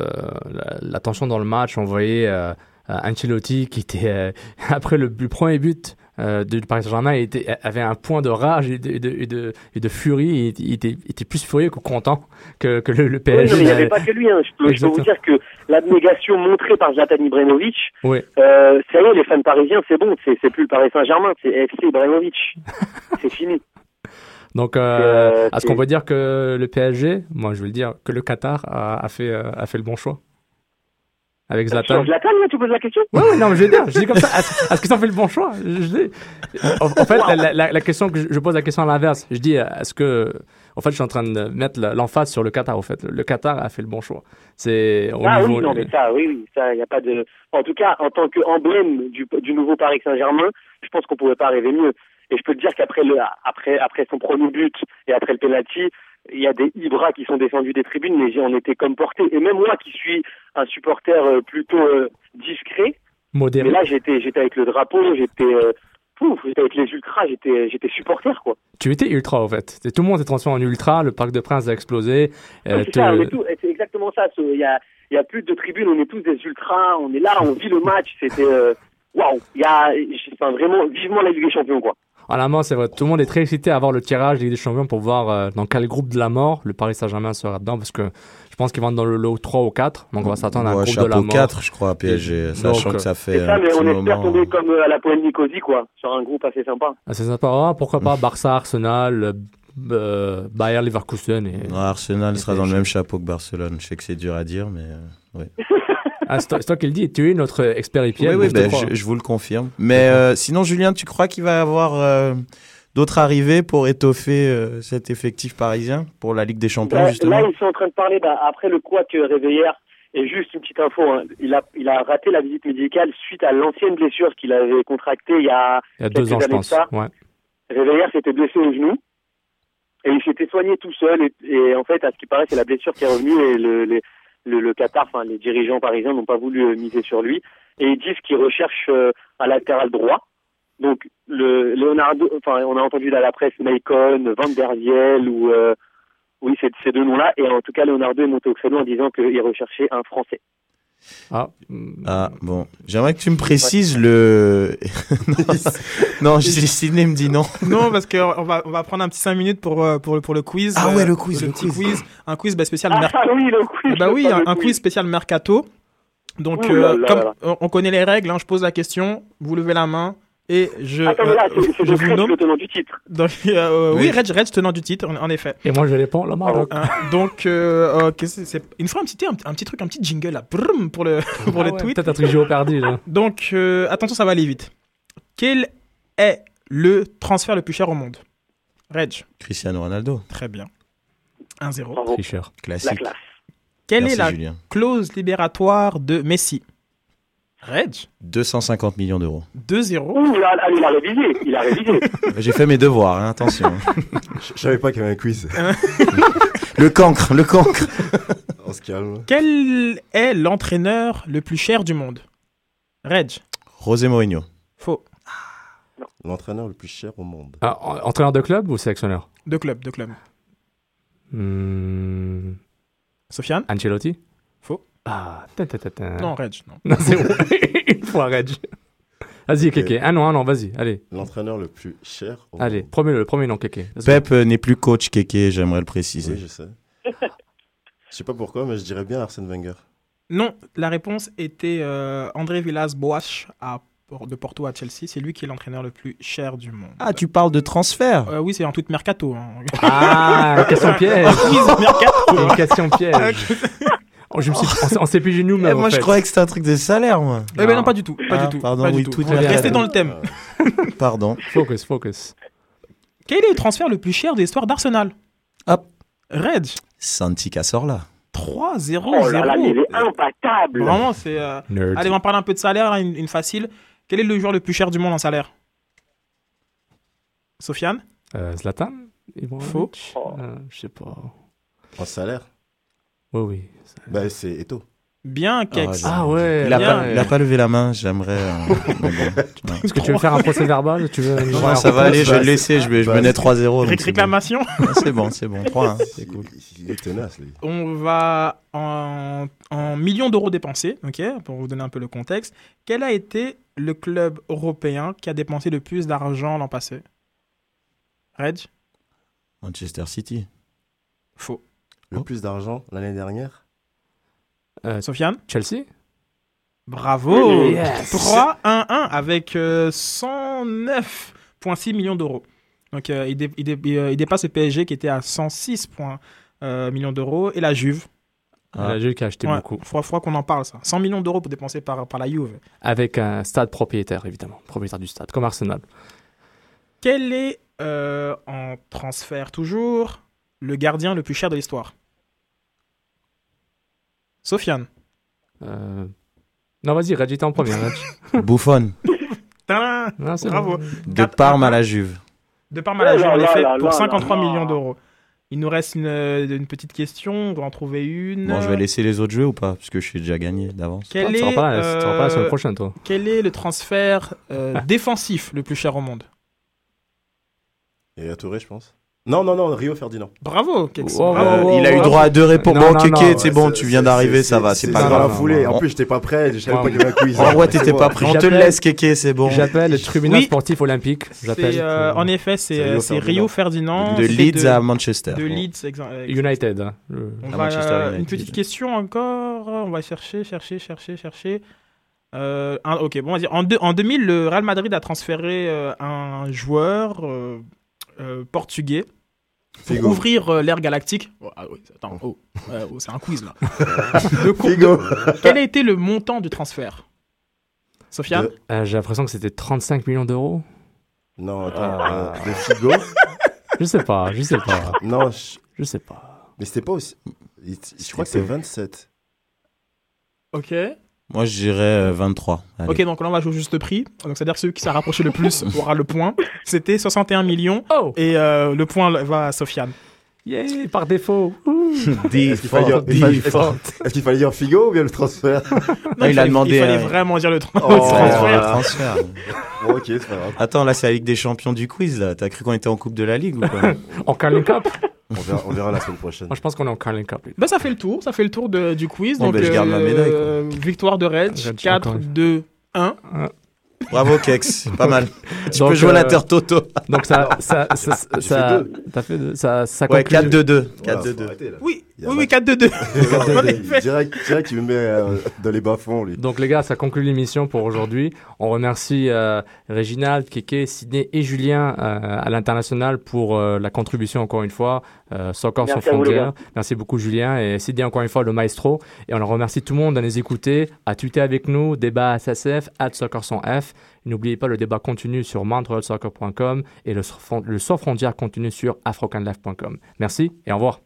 la, la tension dans le match, on voyait euh, euh, Ancelotti qui était, euh, après le, le premier but euh, du Paris Saint-Germain, il était- avait un point de rage et de, et de, et de, et de furie. Il, il était, il était plus furieux que content que, que le, le Oui, PSG. non, mais il n'y avait pas que lui. Hein. Je, peux, je peux vous dire que l'abnégation montrée par Zlatan Ibrahimovic, Oui. euh, ça y est, les fans parisiens, c'est bon. C'est c'est plus le Paris Saint-Germain, c'est FC Ibrahimovic. c'est fini. Donc, euh, est-ce qu'on peut dire que le PSG, moi je veux le dire, que le Qatar a, a fait, euh, a fait le bon choix. Avec Zlatan. Sur Zlatan, là, tu poses la question Oui, oui, non, mais je veux dire, je dis comme ça, est-ce qu'ils ont fait le bon choix? Je, dis- en, en fait, la, la- la question que je, je pose la question à l'inverse, je dis, euh, est-ce que, en fait, je suis en train de mettre l'emphase sur le Qatar, au fait, le Qatar a fait le bon choix. C'est au ah niveau. oui, non, mais ça, oui, oui, ça, il a pas de. En tout cas, en tant qu'emblème du, du nouveau Paris Saint-Germain, je pense qu'on pouvait pas rêver mieux. Et je peux te dire qu'après le, après, après son premier but et après le penalty, il y a des Ibra qui sont descendus des tribunes, mais on était comme portés. Et même moi, qui suis un supporter euh, plutôt euh, discret, Modéré. mais là, j'étais, j'étais avec le drapeau, j'étais, euh, pouf, j'étais avec les ultras, j'étais, j'étais supporter, quoi. Tu étais ultra, au fait. Tout le monde s'est transformé en ultra, le Parc de Prince a explosé. euh, Ouais, c'est tout- exactement ça. Il y a, il y a plus de tribunes, on est tous des ultras, on est là, on vit le match. C'était euh, waouh. Il y a, enfin, vraiment, vivement la Ligue des Champions, quoi. En la main, c'est vrai. Tout le monde est très excité à voir le tirage des Ligue des Champions pour voir euh, dans quel groupe de la mort le Paris Saint-Germain sera dedans, parce que je pense qu'ils vont dans le lot 3 ou 4, donc on va s'attendre à un Ouais, groupe de la mort. 4, je crois, à PSG, Et sachant donc, que ça euh, fait C'est ça, un mais petit on espère moment. tomber comme euh, à la pointe Nicosie, quoi, sur un groupe assez sympa. Ah, c'est sympa. Ah, pourquoi pas Barça, Arsenal, euh, euh, Bayern, Leverkusen. Et... Arsenal sera dans le même chapeau que Barcelone. Je sais que c'est dur à dire, mais euh, ouais. Ah, c'est toi, qui le dis. Tu es notre expert IPL. Oui, oui, ben, je, je vous le confirme. Mais euh, sinon, Julien, tu crois qu'il va y avoir euh, d'autres arrivées pour étoffer euh, cet effectif parisien pour la Ligue des Champions, justement là, ils sont en train de parler, bah, après le couac Réveillère, et juste une petite info, hein, il, a, il a raté la visite médicale suite à l'ancienne blessure qu'il avait contractée il y a, Il y a deux ans, je pense. Ouais. Réveillère s'était blessé au genou et il s'était soigné tout seul et, et en fait à ce qui paraît c'est la blessure qui est revenue et le, les- le, le Qatar, enfin les dirigeants parisiens n'ont pas voulu euh, miser sur lui et ils disent qu'ils recherchent euh, un latéral droit. Donc le Leonardo, enfin on a entendu dans la presse Maicon, Van der Wiel ou euh, oui ces deux noms-là et en tout cas Leonardo est monté au créneau en disant qu'il recherchait un Français. Ah, Ah, bon. J'aimerais que tu me précises le. non, non Sidney me dit non. Non, parce qu'on va, on va prendre un petit 5 minutes pour, euh, pour, le, pour le quiz. Ah euh, ouais, le quiz, Le le petit quiz. quiz. Un quiz bah, spécial. Ah, mer- oui le quiz. Ah bah oui, un, quiz spécial mercato. Donc, là euh, là comme là. on connaît les règles, hein, je pose la question, vous levez la main et je, Attends, mais là, euh, c'est c'est je vous nomme. le tenant du titre. Donc, euh, oui, Oui. Reg, Reg, tenant du titre, en, en effet. Et moi, je réponds, le Maroc. Hein, donc, euh, euh, qu'est-ce que c'est il nous fera un petit, un, un petit truc, un petit jingle là, brum, pour le, pour Ah le ouais, tweet. Peut-être un truc géoperdu, là. Donc, euh, attention, ça va aller vite. Quel est le transfert le plus cher au monde? Reg, Cristiano Ronaldo. très bien. 1-0. Bravo. Tricheur. La Classique. classe. Quelle Merci, est la Julien. clause libératoire de Messi? Reg 250 millions d'euros. 2-0. Ouh là, là, il a révisé. Il a révisé. J'ai fait mes devoirs, hein, attention. Je savais pas qu'il y avait un quiz. le cancre, le cancre. On se calme. Quel est l'entraîneur le plus cher du monde? Reg José Mourinho. Faux. L'entraîneur le plus cher au monde. Ah, en- entraîneur de club ou sélectionneur? De club, de club. Hmm, Sofiane? Ancelotti? Faux. Ah, ta, ta, ta, ta. Non, Reg, non. Non, c'est bon. Une fois, Reg. Vas-y, Kéké. Un nom, un nom, vas-y, allez. L'entraîneur le plus cher au Allez, premier, le premier nom, Kéké. Vas-y. Pep euh, n'est plus coach Kéké, j'aimerais le préciser. Oui, je sais. Je sais pas pourquoi, mais je dirais bien Arsène Wenger. Non, la réponse était euh, André Villas-Boas à de Porto à Chelsea. C'est lui qui est l'entraîneur le plus cher du monde. Ah, tu parles de transfert Euh, oui, c'est en toute mercato. hein. Ah, question piège. Quiz mercato. Une question piège. Oh, je me suis, on s'est- on s'est piégé nous Eh, même. Moi, je croyais que c'était un truc de salaire, moi. Eh ben non, pas du tout. Pas Ah, du tout. pardon, pas oui, du tout. tout On va est rester bien. dans le thème. Pardon. Focus, focus. Quel est le transfert le plus cher de l'histoire d'Arsenal? Hop. Reg Santi Cazorla. 3-0. Oh là là, mais il est imbattable. Vraiment, c'est. euh. Allez, on va parler un peu de salaire, là, une, une facile. Quel est le joueur le plus cher du monde en salaire? Sofiane? Euh, Zlatan Faux. Euh, Je sais pas. En salaire Oui, oui. Bah, c'est Eto. Bien, Kex. Ah ouais. Il a, bien. pas, il a pas levé la main, j'aimerais. euh, bon. Est-ce que tu veux faire un procès verbal Tu veux Non, ça va aller, je vais le laisser, je, vais- je Bah, menais c'est- 3-0. donc Ré- c'est réclamation bon. Ah, C'est bon, c'est bon, 3 c'est cool. Il, il est tenace, lui. On va en, en millions d'euros dépensés, ok, pour vous donner un peu le contexte. Quel a été le club européen qui a dépensé le plus d'argent l'an passé? Reg? Manchester City. Faux. Le Oh. plus d'argent l'année dernière Euh, Sofiane Chelsea Bravo Yes. 3-1-1 avec euh, 109,6 millions d'euros. Donc euh, il, dé- il dé- il, euh, il dépasse le PSG qui était à 106 points, euh, millions d'euros et la Juve. Ah. La Juve qui a acheté Ouais, beaucoup. faudra, faudra qu'on en parle ça. 100 millions d'euros pour dépenser par, par la Juve. Avec un stade propriétaire, évidemment. Propriétaire du stade, comme Arsenal. Quel est, euh, en transfert toujours, le gardien le plus cher de l'histoire? Sofiane. Euh, Non, vas-y, t'es en premier. Tadam Non, c'est Bravo. De Quatre- Parme à la Juve. De par la Juve, en effet, pour là 53 là là. millions d'euros. Il nous reste une, euh, une petite question, on doit en trouver une. Bon, je vais laisser les autres jouer ou pas Parce que je suis déjà gagné d'avance. Quel Tu est, pas là, tu seras pas la semaine euh, prochaine, toi. quel est le transfert euh, défensif le plus cher au monde? Et à Touré, je pense. Non, non, non, Rio Ferdinand. Bravo, Kex. Bravo. il a eu droit à deux réponses. Bon, Kéké, c'est bon, tu viens d'arriver, ça va, c'est pas dans non, la grave. foulée. En plus, j'étais pas prêt, je savais pas qu'il y avait un quiz. Oh ouais, t'étais pas prêt. On te laisse, Kéké, c'est bon. J'appelle le tribunal Oui. sportif olympique. Euh, en effet, c'est Rio Ferdinand. De Leeds à Manchester. De Leeds, exa- United. hein, le- On va, euh, une petite question encore. On va chercher, chercher, chercher, chercher. Euh, ok, bon, on va dire. En, deux- en 2000, le Real Madrid a transféré euh, un joueur euh, portugais pour Figo. ouvrir euh, l'ère galactique. Oh, ah oui, attends, oh, ouais, oh, c'est un quiz là. De co- Figo. Quel a été le montant du transfert? De- Euh, J'ai l'impression que c'était 35 millions d'euros. Non, attends. Ah. euh, de Figo. Je sais pas, je sais pas, Non, je- je sais pas. mais c'était pas aussi. Je crois que c'est 27. Ok. Moi, je dirais euh, 23. Allez. Ok, donc là on va jouer au juste prix. Donc c'est-à-dire celui qui s'est rapproché le plus aura le point. C'était 61 millions Oh et euh, le point va à Sofiane. Yeah, par défaut. Défaut. Est-ce qu'il fallait dire Figo ou bien le transfert? Non, il, ah, a demandé. Il fallait vraiment dire oh, le, transfert. Le transfert. bon, ok, c'est pas. Attends, là, c'est la Ligue des Champions du quiz. T'as cru qu'on était en Coupe de la Ligue ou quoi? En Carling Cup? On verra, la semaine prochaine. Moi, je pense qu'on est en Carling Cup. Bah, ça fait le tour. Ça fait le tour de, du quiz. Oh, Donc, ben, je garde ma médaille. Euh, victoire de Reds, 4-2-1. Bravo, Kex. Pas mal. Tu Donc, peux jouer à euh, l'intertoto. Donc ça, ça, ça, ça, ça- fait deux. t'as fait deux. Ça, ça Ouais, conclut- 4-2-2. Voilà, 4-2-2. faut arrêter, là. Oui, oui, oui, 4, 2, 2. En effet. direct, direct, il me met euh, dans les bas-fonds, lui. Donc les gars, ça conclut l'émission pour aujourd'hui. On remercie euh, Réginald, Kéké, Sidney et Julien euh, à l'international pour euh, la contribution encore une fois. Euh, Soccer sans à frontières. Merci beaucoup Julien et Sidney encore une fois le maestro. Et on remercie tout le monde de nous écouter, à tweeter avec nous, débat SSF, at Soccer sans F. N'oubliez pas le débat continue sur montrealsoccer.com et le, le sans frontières continue sur afrocanlife.com. Merci et au revoir.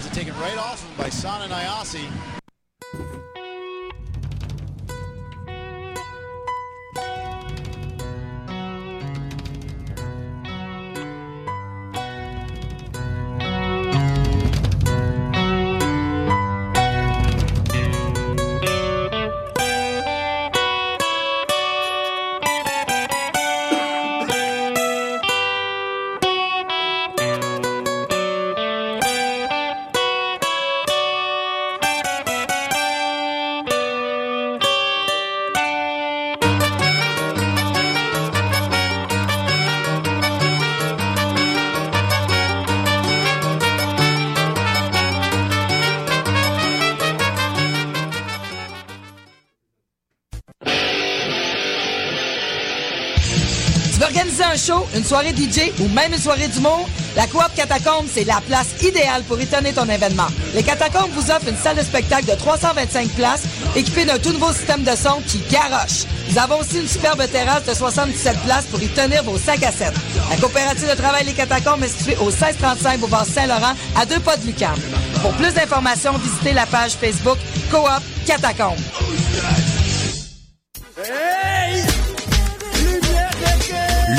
Has it taken right off him by Sana Nyasi. Un show, une soirée DJ ou même une soirée d'humour? La Coop Catacombe, c'est la place idéale pour étonner ton événement. Les Catacombes vous offrent une salle de spectacle de 325 places équipée d'un tout nouveau système de son qui garoche. Nous avons aussi une superbe terrasse de 77 places pour y tenir vos 5 à 7. La coopérative de travail Les Catacombes est située au 1635 Boulevard Saint-Laurent à deux pas de Lucam. Pour plus d'informations, visitez la page Facebook Coop Catacombes.